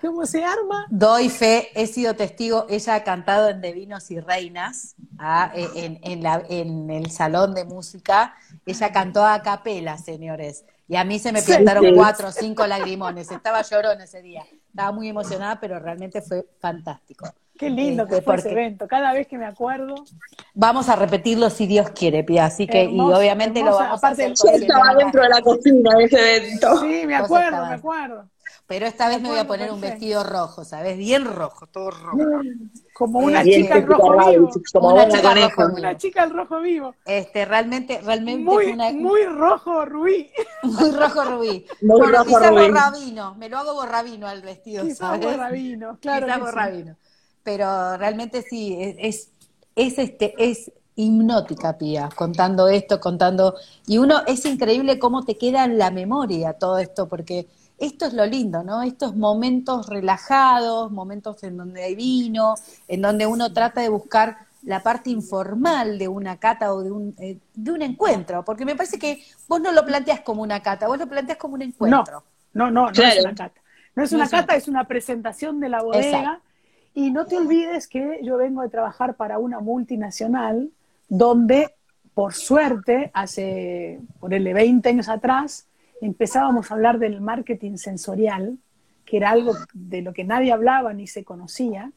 cómo se arma. Doy fe, he sido testigo, ella ha cantado en De Vinos y Reinas, ah, e, en, la, en el salón de música, ella cantó a capela, señores. Y a mí se me pintaron cuatro o cinco lagrimones. Estaba llorón ese día. Estaba muy emocionada, pero realmente fue fantástico. Qué lindo que fue ese evento, cada vez que me acuerdo. Vamos a repetirlo si Dios quiere, Pia, así que, y obviamente lo vamos a hacer. Yo estaba dentro de la cocina de ese evento. Sí, me acuerdo, me acuerdo. Pero esta vez me voy a poner un vestido rojo, ¿sabes? Bien rojo, todo rojo. Como una chica al rojo vivo. Como una, chica rojo, una chica al rojo vivo. Este, realmente, realmente muy, muy rojo rubí. Muy rojo rubí. Muy bueno, rojo quizá rubí. borrabino, me lo hago borrabino al vestido, quizá ¿sabes? borrabino, claro. Quizá borrabino pero realmente sí, es, es, este, es hipnótica, Pía, contando esto, contando, y uno, es increíble cómo te queda en la memoria todo esto, porque esto es lo lindo, ¿no? Estos momentos relajados, momentos en donde hay vino, en donde uno trata de buscar la parte informal de una cata o de un, eh, de un encuentro, porque me parece que vos no lo planteas como una cata, vos lo planteas como un encuentro. No, no, no, no es una cata. No es una cata, es una presentación de la bodega y no te olvides que yo vengo de trabajar para una multinacional donde, por suerte, hace, por el 20 años atrás, empezábamos a hablar del marketing sensorial, que era algo de lo que nadie hablaba ni se conocía,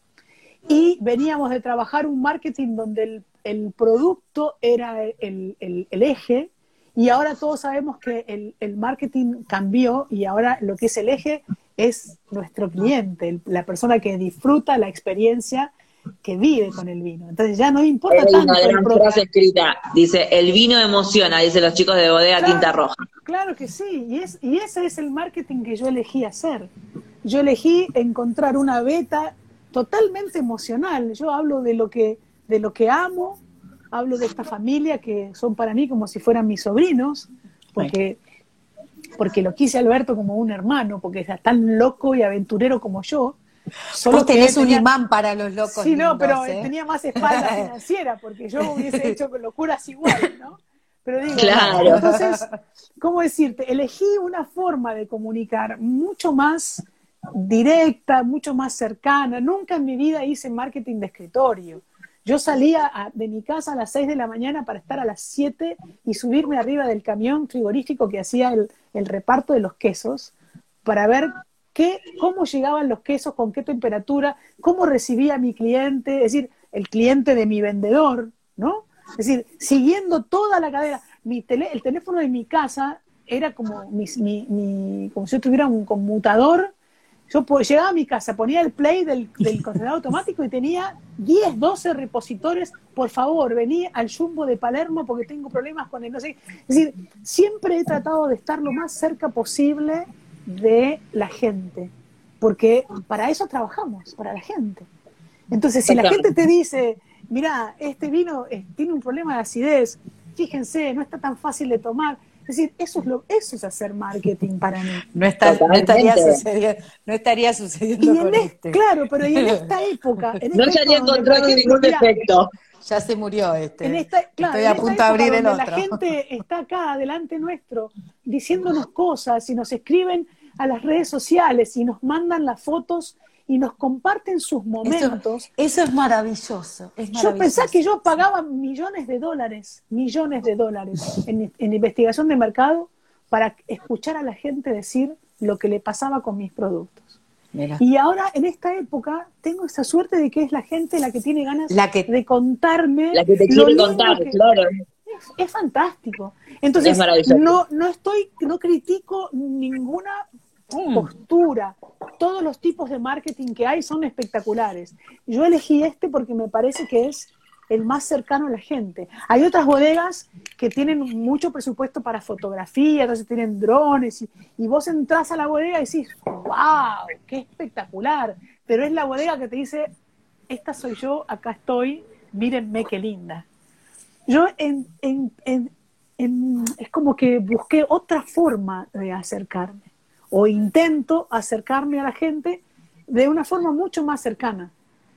y veníamos de trabajar un marketing donde el, producto era el, eje, y ahora todos sabemos que el marketing cambió y ahora lo que es el eje es nuestro cliente, la persona que disfruta la experiencia que vive con el vino. Entonces ya no importa Hay tanto. Una gran frase escrita, dice, el vino emociona, dice los chicos de bodega tinta roja. Claro que sí, y, es, y ese es el marketing que yo elegí hacer. Yo elegí encontrar una beta totalmente emocional. Yo hablo de lo que, de lo que amo, hablo de esta familia que son para mí como si fueran mis sobrinos, porque porque lo quise Alberto como un hermano, porque es tan loco y aventurero como yo. Solo Vos tenés un imán para los locos. Sí, no, pero ¿eh? tenía más espalda financiera, porque yo hubiese hecho locuras igual, ¿no? Pero digo, Claro. entonces, ¿cómo decirte? Elegí una forma de comunicar mucho más directa, mucho más cercana. Nunca en mi vida hice marketing de escritorio. Yo salía a- de mi casa a las 6 de la mañana para estar a las 7 y subirme arriba del camión frigorífico que hacía el, el reparto de los quesos para ver qué, cómo llegaban los quesos, con qué temperatura, cómo recibía mi cliente, es decir, el cliente de mi vendedor, ¿no? Es decir, siguiendo toda la cadena. Mi tele- el teléfono de mi casa era como, mi, mi- mi- como si yo tuviera un conmutador. Yo llegaba a mi casa, ponía el play del, del congelador automático y tenía 10, 12 repositores. Por favor, vení al Jumbo de Palermo porque tengo problemas con el no sé. Es decir, siempre he tratado de estar lo más cerca posible de la gente, porque para eso trabajamos, para la gente. Entonces, si la gente te dice, mira, este vino eh, tiene un problema de acidez, fíjense, no está tan fácil de tomar. Es decir, eso es, lo, eso es hacer marketing para mí. No, está- no estaría sucediendo, no estaría sucediendo Y en con es- este. claro, pero y en esta época. En No esta se había época donde, encontrado ningún mira, defecto. Ya se murió este. En esta, claro, Estoy en a punto de abrir el otro. La gente está acá delante nuestro diciéndonos cosas y nos escriben a las redes sociales y nos mandan las fotos y nos comparten sus momentos. Eso es maravilloso. Es Yo pensé que yo pagaba millones de dólares, millones de dólares en, en investigación de mercado para escuchar a la gente decir lo que le pasaba con mis productos. Mira. Y ahora, en esta época, tengo esa suerte de que es la gente la que tiene ganas La que- de contarme. La que te lo quiere contar, que- claro. es, es fantástico. Entonces, Es maravilloso. no, no estoy, no critico ninguna postura. Todos los tipos de marketing que hay son espectaculares. Yo elegí este porque me parece que es el más cercano a la gente. Hay otras bodegas que tienen mucho presupuesto para fotografía, entonces tienen drones, y, y vos entras a la bodega y decís, wow, qué espectacular. Pero es la bodega que te dice, esta soy yo, acá estoy, mírenme qué linda. Yo en, en- en- en- es como que busqué otra forma de acercarme, o intento acercarme a la gente de una forma mucho más cercana.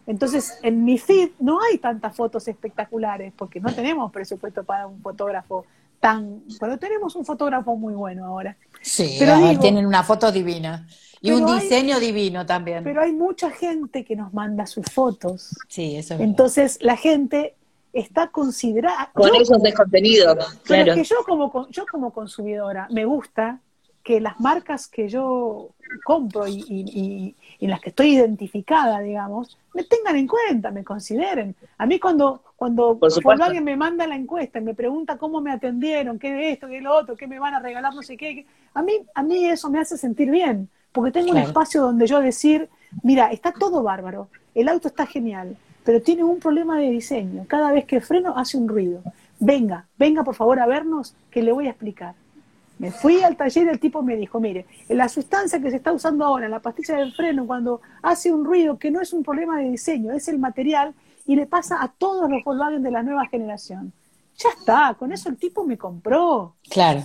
Entonces, en mi feed no hay tantas fotos espectaculares, porque no tenemos presupuesto para un fotógrafo tan... Pero tenemos un fotógrafo muy bueno ahora. Sí, Pero digo- tienen una foto divina. Y un hay- diseño divino también. Pero hay mucha gente que nos manda sus fotos. sí, eso es verdad. Entonces, la gente está considerada... Con yo- esos de contenido, Pero claro. es que yo como, yo como consumidora me gusta que las marcas que yo compro y, y- y- y en las que estoy identificada, digamos, me tengan en cuenta, me consideren. A mí cuando, cuando alguien me manda la encuesta y me pregunta cómo me atendieron, qué de esto, qué de lo otro, qué me van a regalar, no sé qué, qué- a mí, a mí eso me hace sentir bien, porque tengo un espacio donde yo decir, mira, está todo bárbaro, el auto está genial, pero tiene un problema de diseño. Cada vez que freno hace un ruido. Venga, venga por favor a vernos que le voy a explicar. Me fui al taller y el tipo me dijo, mire, la sustancia que se está usando ahora, la pastilla del freno, cuando hace un ruido que no es un problema de diseño, es el material y le pasa a todos los Volkswagen de la nueva generación. Ya está, con eso el tipo me compró. Claro.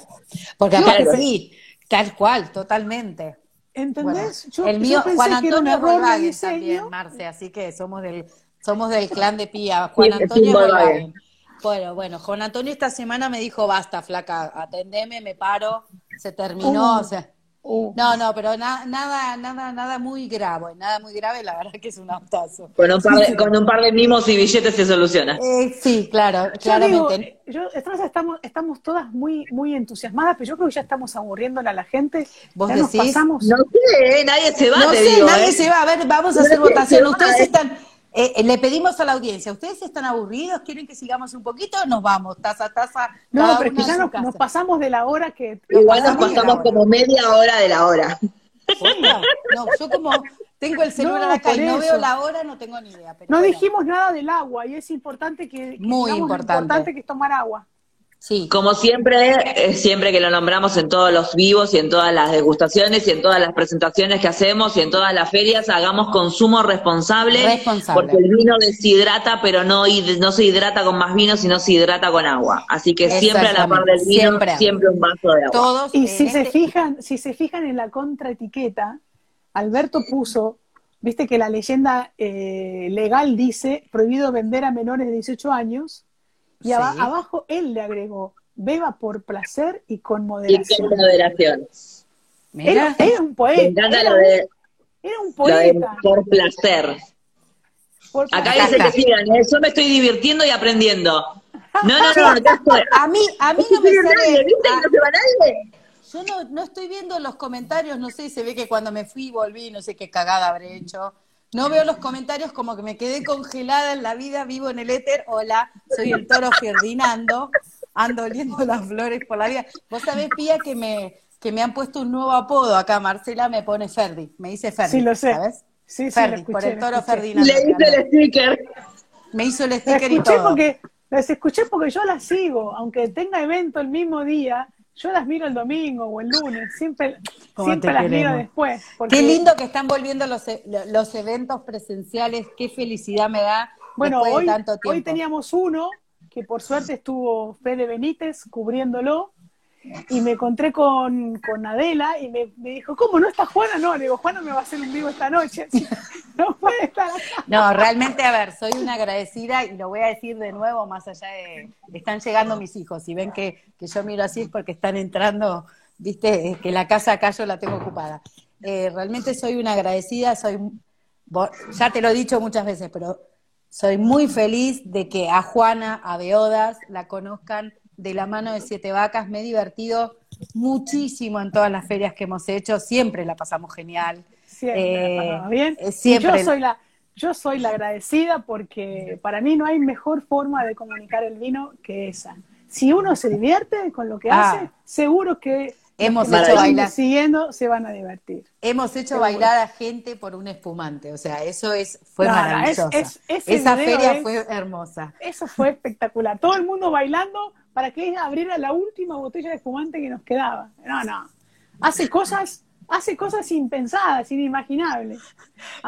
Porque pero- sí, tal cual, totalmente. ¿Entendés? Bueno, yo, el yo mío, pensé Juan que era un Antonio error de diseño. también, Marce, así que somos del, somos del clan de Pía. Juan Sí, Antonio. Volkswagen. Bueno, bueno, Juan Antonio esta semana me dijo, basta, flaca, atendeme, me paro, se terminó, Uh. o sea, Uh, no, no, pero na- nada, nada, nada muy grave, nada muy grave, la verdad que es un autazo. Con un, par de, con un par de mimos y billetes se soluciona. Eh, sí, claro, Yo digo, claramente. yo, estamos, estamos todas muy, muy entusiasmadas, pero yo creo que ya estamos aburriéndole a la gente. ¿Vos ya nos decís? pasamos. No sé, ¿eh? nadie se va, No te sé, digo. nadie ¿eh? se va. A ver, vamos a No hacer votación. va, Ustedes ¿eh? Eh, eh, le pedimos a la audiencia, ¿ustedes están aburridos? ¿Quieren que sigamos un poquito o nos vamos? Taza a taza. No, pero que ya nos, pasamos de la hora que. Igual nos pasamos como media hora de la hora. Oiga, No, yo como tengo el celular No, acá y no eso. veo la hora, no tengo ni idea. pero No bueno. dijimos nada del agua y es importante que, que Muy importante. importante que es tomar agua. Sí, Como siempre, eh, siempre que lo nombramos en todos los vivos y en todas las degustaciones y en todas las presentaciones que hacemos y en todas las ferias, hagamos consumo responsable, Responsable. porque el vino deshidrata, pero no, no se hidrata con más vino, sino se hidrata con agua. Así que siempre a la par del vino, Siempre. siempre, un vaso de agua. todos. Y si se este- fijan, si se fijan en la contraetiqueta, Alberto puso, viste que la leyenda eh, legal dice prohibido vender a menores de 18 años, y abajo él le agregó beba por placer y con Y moderación. con moderación. Era, era un poeta. Me era, lo de, era un lo de poeta. por placer. por Acá dice que sigan, ¿eh? yo me estoy divirtiendo y aprendiendo. No, no, no, a mí, a mí no No me nadie, sale. ¿viste? a- no se va nadie. Yo no, no estoy viendo los comentarios, no sé, se ve que cuando me fui y volví, no sé qué cagada habré hecho. No veo los comentarios como que me quedé congelada en la vida, vivo en el éter. Hola, soy el toro Ferdinando, ando oliendo las flores por la vida. Vos sabés, Pía, que me, que me han puesto un nuevo apodo acá. Marcela me pone Ferdi, me dice Ferdi. Sí, lo sé. ¿sabes? Sí, sí, lo Ferdi, escuché, por el toro. Ferdinando. Le hice el sticker. Me hizo el sticker y escuché todo. porque las escuché porque yo las sigo, aunque tenga evento el mismo día, yo las miro el domingo o el lunes, siempre, ¿Cómo siempre las miro después. porque- Qué lindo que están volviendo los, e- los eventos presenciales, qué felicidad me da Bueno, hoy, de tanto tiempo. hoy teníamos uno que por suerte estuvo Fede Benítez cubriéndolo y me encontré con, con Adela y me, dijo, ¿cómo no está Juana? No, le digo, Juana me va a hacer un vivo esta noche, no puede estar acá. No, realmente, a ver, soy una agradecida y lo voy a decir de nuevo, más allá de. Están llegando mis hijos y ven que, que yo miro así porque están entrando, viste, que la casa acá yo la tengo ocupada. Eh, realmente soy una agradecida, soy. Ya te lo he dicho muchas veces, pero soy muy feliz de que a Juana, a Beodas, la conozcan de la mano de Siete Vacas. Me he divertido muchísimo en todas las ferias que hemos hecho, siempre la pasamos genial. Siempre la Eh, pasamos bien. siempre. Yo soy la, yo soy la agradecida porque para mí no hay mejor forma de comunicar el vino que esa. Si uno se divierte con lo que Ah. hace, seguro que Hemos los que hecho bailar. siguiendo se van a divertir. Hemos hecho bailar a gente por un espumante, o sea, eso es fue No, maravilloso. es- es- Esa feria es- fue hermosa. Eso fue espectacular. Todo el mundo bailando para que ella abriera la última botella de espumante que nos quedaba. No, no. Hace cosas, hace cosas impensadas, inimaginables.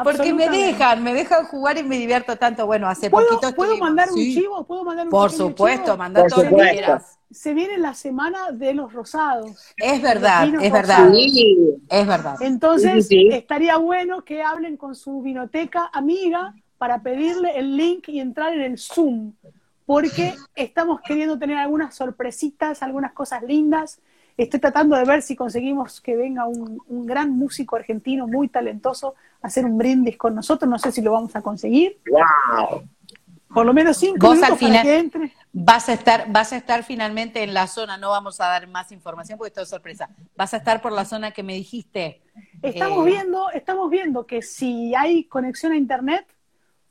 Porque me dejan, me dejan jugar y me divierto tanto. Bueno, hace ¿Puedo, poquito ¿puedo mandar un Sí, chivo? ¿Puedo mandar un Por supuesto, Por todo lo que quieras. Se viene la semana de los rosados. Es verdad, es verdad. Sí. es verdad. Entonces, Sí, sí, sí. estaría bueno que hablen con su vinoteca amiga para pedirle el link y entrar en el Zoom, porque estamos queriendo tener algunas sorpresitas, algunas cosas lindas. Estoy tratando de ver si conseguimos que venga un, un gran músico argentino muy talentoso a hacer un brindis con nosotros. No sé si lo vamos a conseguir. Wow. Por lo menos cinco Vos minutos al final- para que entre. Vas a estar, vas a estar finalmente en la zona, no vamos a dar más información porque esto es sorpresa. Vas a estar por la zona que me dijiste. Estamos Eh, viendo, estamos viendo que si hay conexión a internet,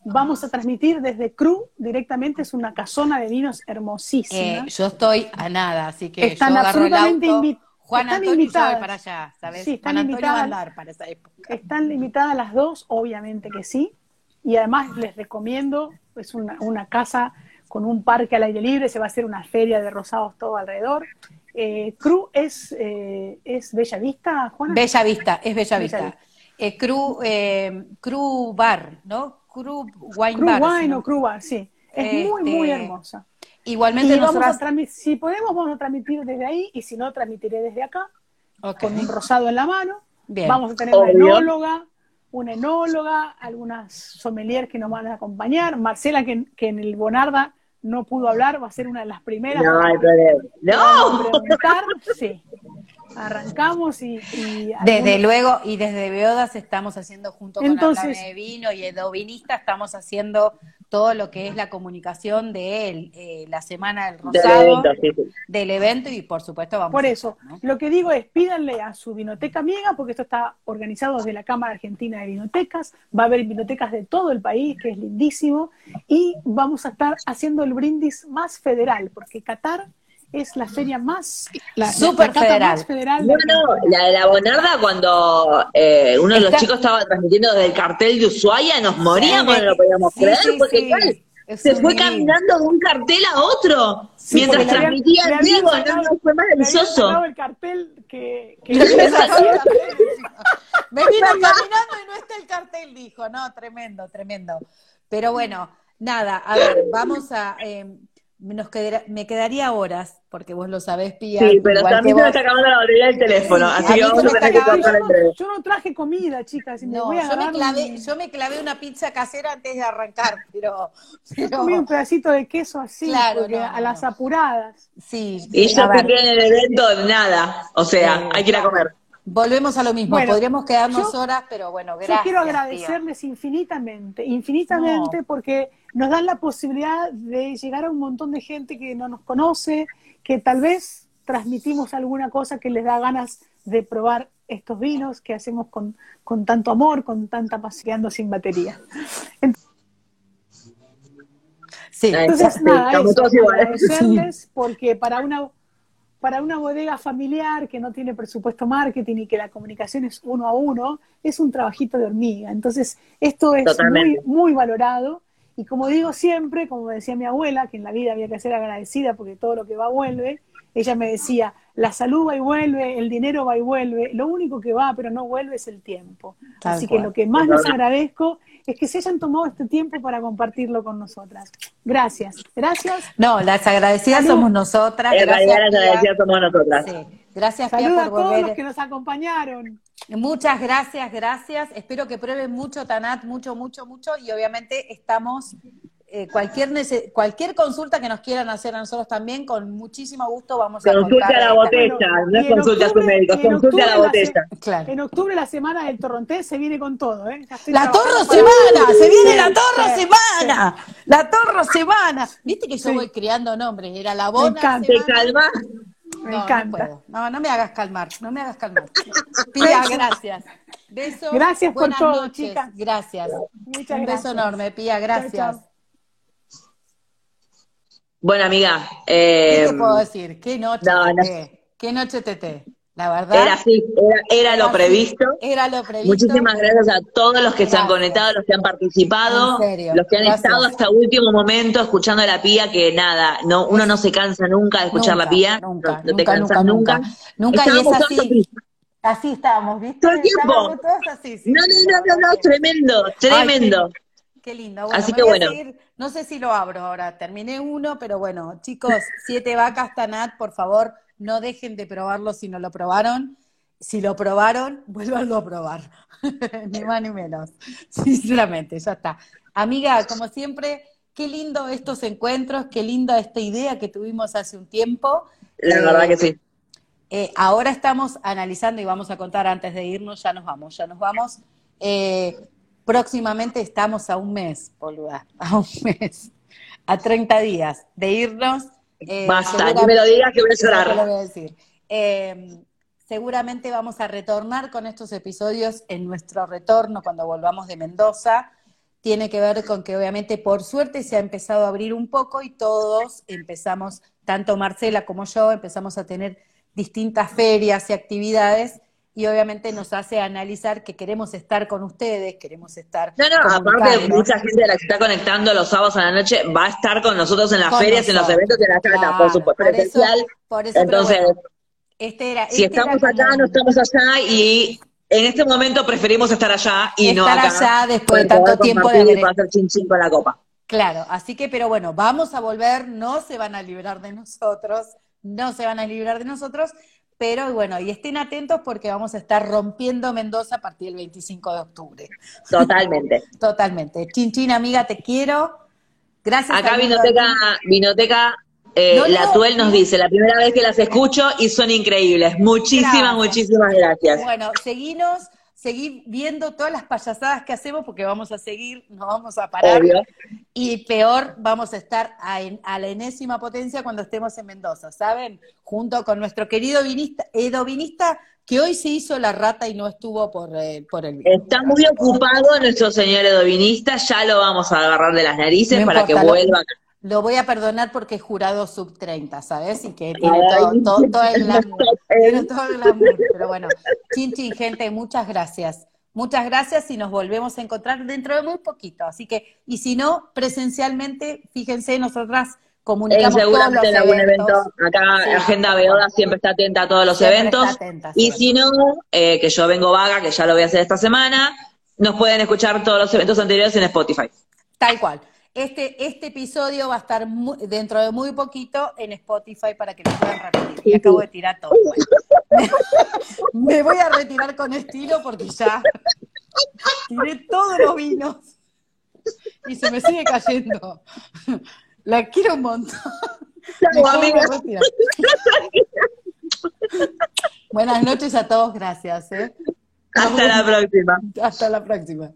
vamos a transmitir desde Cru directamente, es una casona de vinos hermosísima. Eh, yo estoy a nada, así que Están yo absolutamente auto. invi- Juan están Antonio invitadas. para allá, ¿sabes? Sí, están Juan va a invitadas. andar para esa época. Están limitadas las dos, obviamente que sí. Y además les recomiendo, es una, una casa con un parque al aire libre, se va a hacer una feria de rosados todo alrededor. Eh, Cru es, eh, es Bella Vista, Juana. Bella Vista, es Bella Bella Vista. Vista. Eh, Cru, eh, Cru Bar, ¿no? Cru Wine Cru Bar. Wine no- o Cru Bar, sí. Es muy, muy Este, hermosa. Igualmente Y vamos a si podemos, vamos a transmitir desde ahí, y si no, transmitiré desde acá, con un rosado en la mano. Bien. Vamos a tener una Obvio. enóloga, una enóloga, algunas sommeliers que nos van a acompañar. Marcela, que, que en el Bonarda no pudo hablar, va a ser una de las primeras. No hay problema. ¡No! preguntar. Sí. Arrancamos y. y Desde luego, y desde Beodas estamos haciendo junto con Hablame de Vino y Edovinista, estamos haciendo todo lo que es la comunicación de él, eh, la Semana del Del Rosado, evento, sí, sí. del evento y por supuesto vamos Por a eso, estar, ¿no? lo que digo es, pídanle a su vinoteca amiga, porque esto está organizado desde la Cámara Argentina de Vinotecas, va a haber vinotecas de todo el país, que es lindísimo, y vamos a estar haciendo el brindis más federal, porque Qatar es la feria más, la, la- Súper la cata federal. más federal. No, no, la de la Bonarda cuando eh, uno de los Está- chicos estaba transmitiendo desde el cartel de Ushuaia, nos moríamos, no lo podíamos Sí, creer, sí, porque sí. se fue caminando de un cartel a otro, Sí, mientras transmitía en vivo, sacado- no, no, fue maravilloso. el cartel que, que. Me vino caminando y no está el cartel, dijo. No, tremendo, tremendo. Pero bueno, nada, a ver, vamos a, eh, nos quedara- me quedaría horas, porque vos lo sabés, Pía. Sí, pero igual también que se me vos. está acabando la batería del teléfono, Sí, así que vamos a tener que cortar breve. Yo no traje comida, chicas, y me No, voy a yo me, clavé, un- yo me clavé una pizza casera antes de arrancar, pero, yo comí un pedacito de queso así, Claro, no, a no, las apuradas. sí. Y yo piqué en el evento, nada, o sea, Eh, hay que ir a comer. volvemos a lo mismo, Bueno, podríamos quedarnos yo- horas, pero bueno, gracias. Yo quiero agradecerles infinitamente, infinitamente, porque nos dan la posibilidad de llegar a un montón de gente que no nos conoce, que tal vez transmitimos alguna cosa que les da ganas de probar estos vinos que hacemos con, con tanto amor, con tanta pasión sin batería. Sí, Entonces, Sí, nada, todos iguales. agradecerles porque para una, para una bodega familiar que no tiene presupuesto marketing y que la comunicación es uno a uno, es un trabajito de hormiga. Entonces, esto es muy, muy valorado. Y como digo siempre, como decía mi abuela, que en la vida había que ser agradecida porque todo lo que va vuelve, ella me decía, la salud va y vuelve, el dinero va y vuelve, lo único que va pero no vuelve es el tiempo. Tal Así cual. que lo que más les agradezco es que se hayan tomado este tiempo para compartirlo con nosotras. Gracias, gracias. No, las agradecidas Salud. somos nosotras. En realidad las agradecidas somos nosotras. Sí. Gracias, Pía, Saludos a por todos los que nos acompañaron. Muchas gracias, gracias. Espero que prueben mucho Tanat, mucho, mucho, mucho. Y obviamente estamos, eh, cualquier, nece- cualquier consulta que nos quieran hacer a nosotros también, con muchísimo gusto vamos a Consulte contar a la botella, no es en consulte a su médico, consulte a la botella. Claro. En octubre, la semana del torrontés se viene con todo, ¿eh? La Torro Semana, se viene Sí, la Torro sí, Semana, la Torro Semana. Viste que yo Sí. voy creando nombres, era la Bona encanta. ¿Te calmas? Me No, encanta. No, puedo. no, no me hagas calmar, no me hagas calmar. Pía, gracias. Besos. Gracias por buenas todo, noches. chicas. Gracias. Muchas Un beso gracias. enorme, Pía, gracias. Chao, chao. Bueno, amiga, ¿Qué eh, te puedo decir? ¿Qué noche no? ¿Qué noche teté? La verdad. era así, era, era lo así, previsto. Era lo previsto. Muchísimas gracias a todos los que se han Gracias. conectado, los que han participado, los que han gracias. estado hasta último momento escuchando a la pía, que nada, no, uno no se cansa nunca de escuchar Nunca, la pía, Nunca, no, te nunca, cansas nunca, nunca. nunca. Nunca, y es así. así. Estábamos, ¿viste? Todo el tiempo. Todos así. sí, No, no, no, no, no, tremendo, tremendo. Qué lindo. Bueno, Así que bueno. seguir- no sé si lo abro ahora. Terminé uno, pero bueno, chicos, siete vacas Tanat, por favor, no dejen de probarlo si no lo probaron. Si lo probaron, vuélvanlo a probar. ni más ni menos. Sinceramente, ya está. Amiga, como siempre, qué lindo estos encuentros, qué linda esta idea que tuvimos hace un tiempo. La Eh, verdad que sí. eh, ahora estamos analizando y vamos a contar antes de irnos, ya nos vamos, ya nos vamos. Eh, próximamente estamos a un mes, boluda, a un mes, a 30 días de irnos. Eh, Basta, ni me lo digas que voy a Eso te lo llorar. voy a decir. Eh, seguramente vamos a retornar con estos episodios en nuestro retorno cuando volvamos de Mendoza. Tiene que ver con que obviamente por suerte se ha empezado a abrir un poco y todos empezamos, tanto Marcela como yo, empezamos a tener distintas ferias y actividades y obviamente nos hace analizar que queremos estar con ustedes, queremos estar No, no, aparte mucha gente de la que está conectando los sábados a la noche va a estar con nosotros en las Con ferias, en los eventos, en la cata, Claro, por supuesto, por eso- presencial. por eso, pero Entonces, bueno, este era, si este estamos acá, como- no estamos allá y en este momento preferimos estar allá y no Estar allá después de tanto tiempo de para hacer chin chin con la copa. Claro, así que, pero bueno, vamos a volver, no se van a librar de nosotros, no se van a librar de nosotros, pero bueno, y estén atentos porque vamos a estar rompiendo Mendoza a partir del 25 de octubre. Totalmente. Totalmente. Chin Chin, amiga, te quiero. Gracias. Acá Vinoteca. Vinoteca eh, No, La no, Tuel nos no. dice, la primera vez que las escucho y son increíbles. Muchísimas, Gracias. muchísimas gracias. Bueno, seguinos, seguir viendo todas las payasadas que hacemos porque vamos a seguir, no vamos a parar. Obvio. Y peor, vamos a estar a, en- a la enésima potencia cuando estemos en Mendoza, ¿saben? Junto con nuestro querido vinista, Edo Vinista, que hoy se hizo la rata y no estuvo por, eh, por el. Está muy ocupado nuestro señor edovinista, ya lo vamos a agarrar de las narices No para importa, que lo- vuelva acá. Lo voy a perdonar porque es jurado sub 30, ¿sabes? Y que tiene Ay, todo, todo, todo el glamour. él. Tiene todo el glamour. Pero bueno, chin chin, gente, muchas gracias. Muchas gracias y nos volvemos a encontrar dentro de muy poquito. Así que, y si no, presencialmente, fíjense, nosotras Eh, comunicamos todos los en algún eventos. evento, acá Sí. Agenda Beoda siempre está atenta a todos los eventos. atenta, y si no, eh, que yo vengo vaga, que ya lo voy a hacer esta semana, nos pueden escuchar todos los eventos anteriores en Spotify. Tal cual. Este, este episodio va a estar dentro de muy poquito en Spotify para que lo puedan repetir. Y acabo de tirar todo. Me voy a retirar con estilo porque ya tiré todos los vinos y se me sigue cayendo. La quiero un montón. Buenas noches a todos, gracias. ¿eh? Hasta la próxima. Hasta la próxima.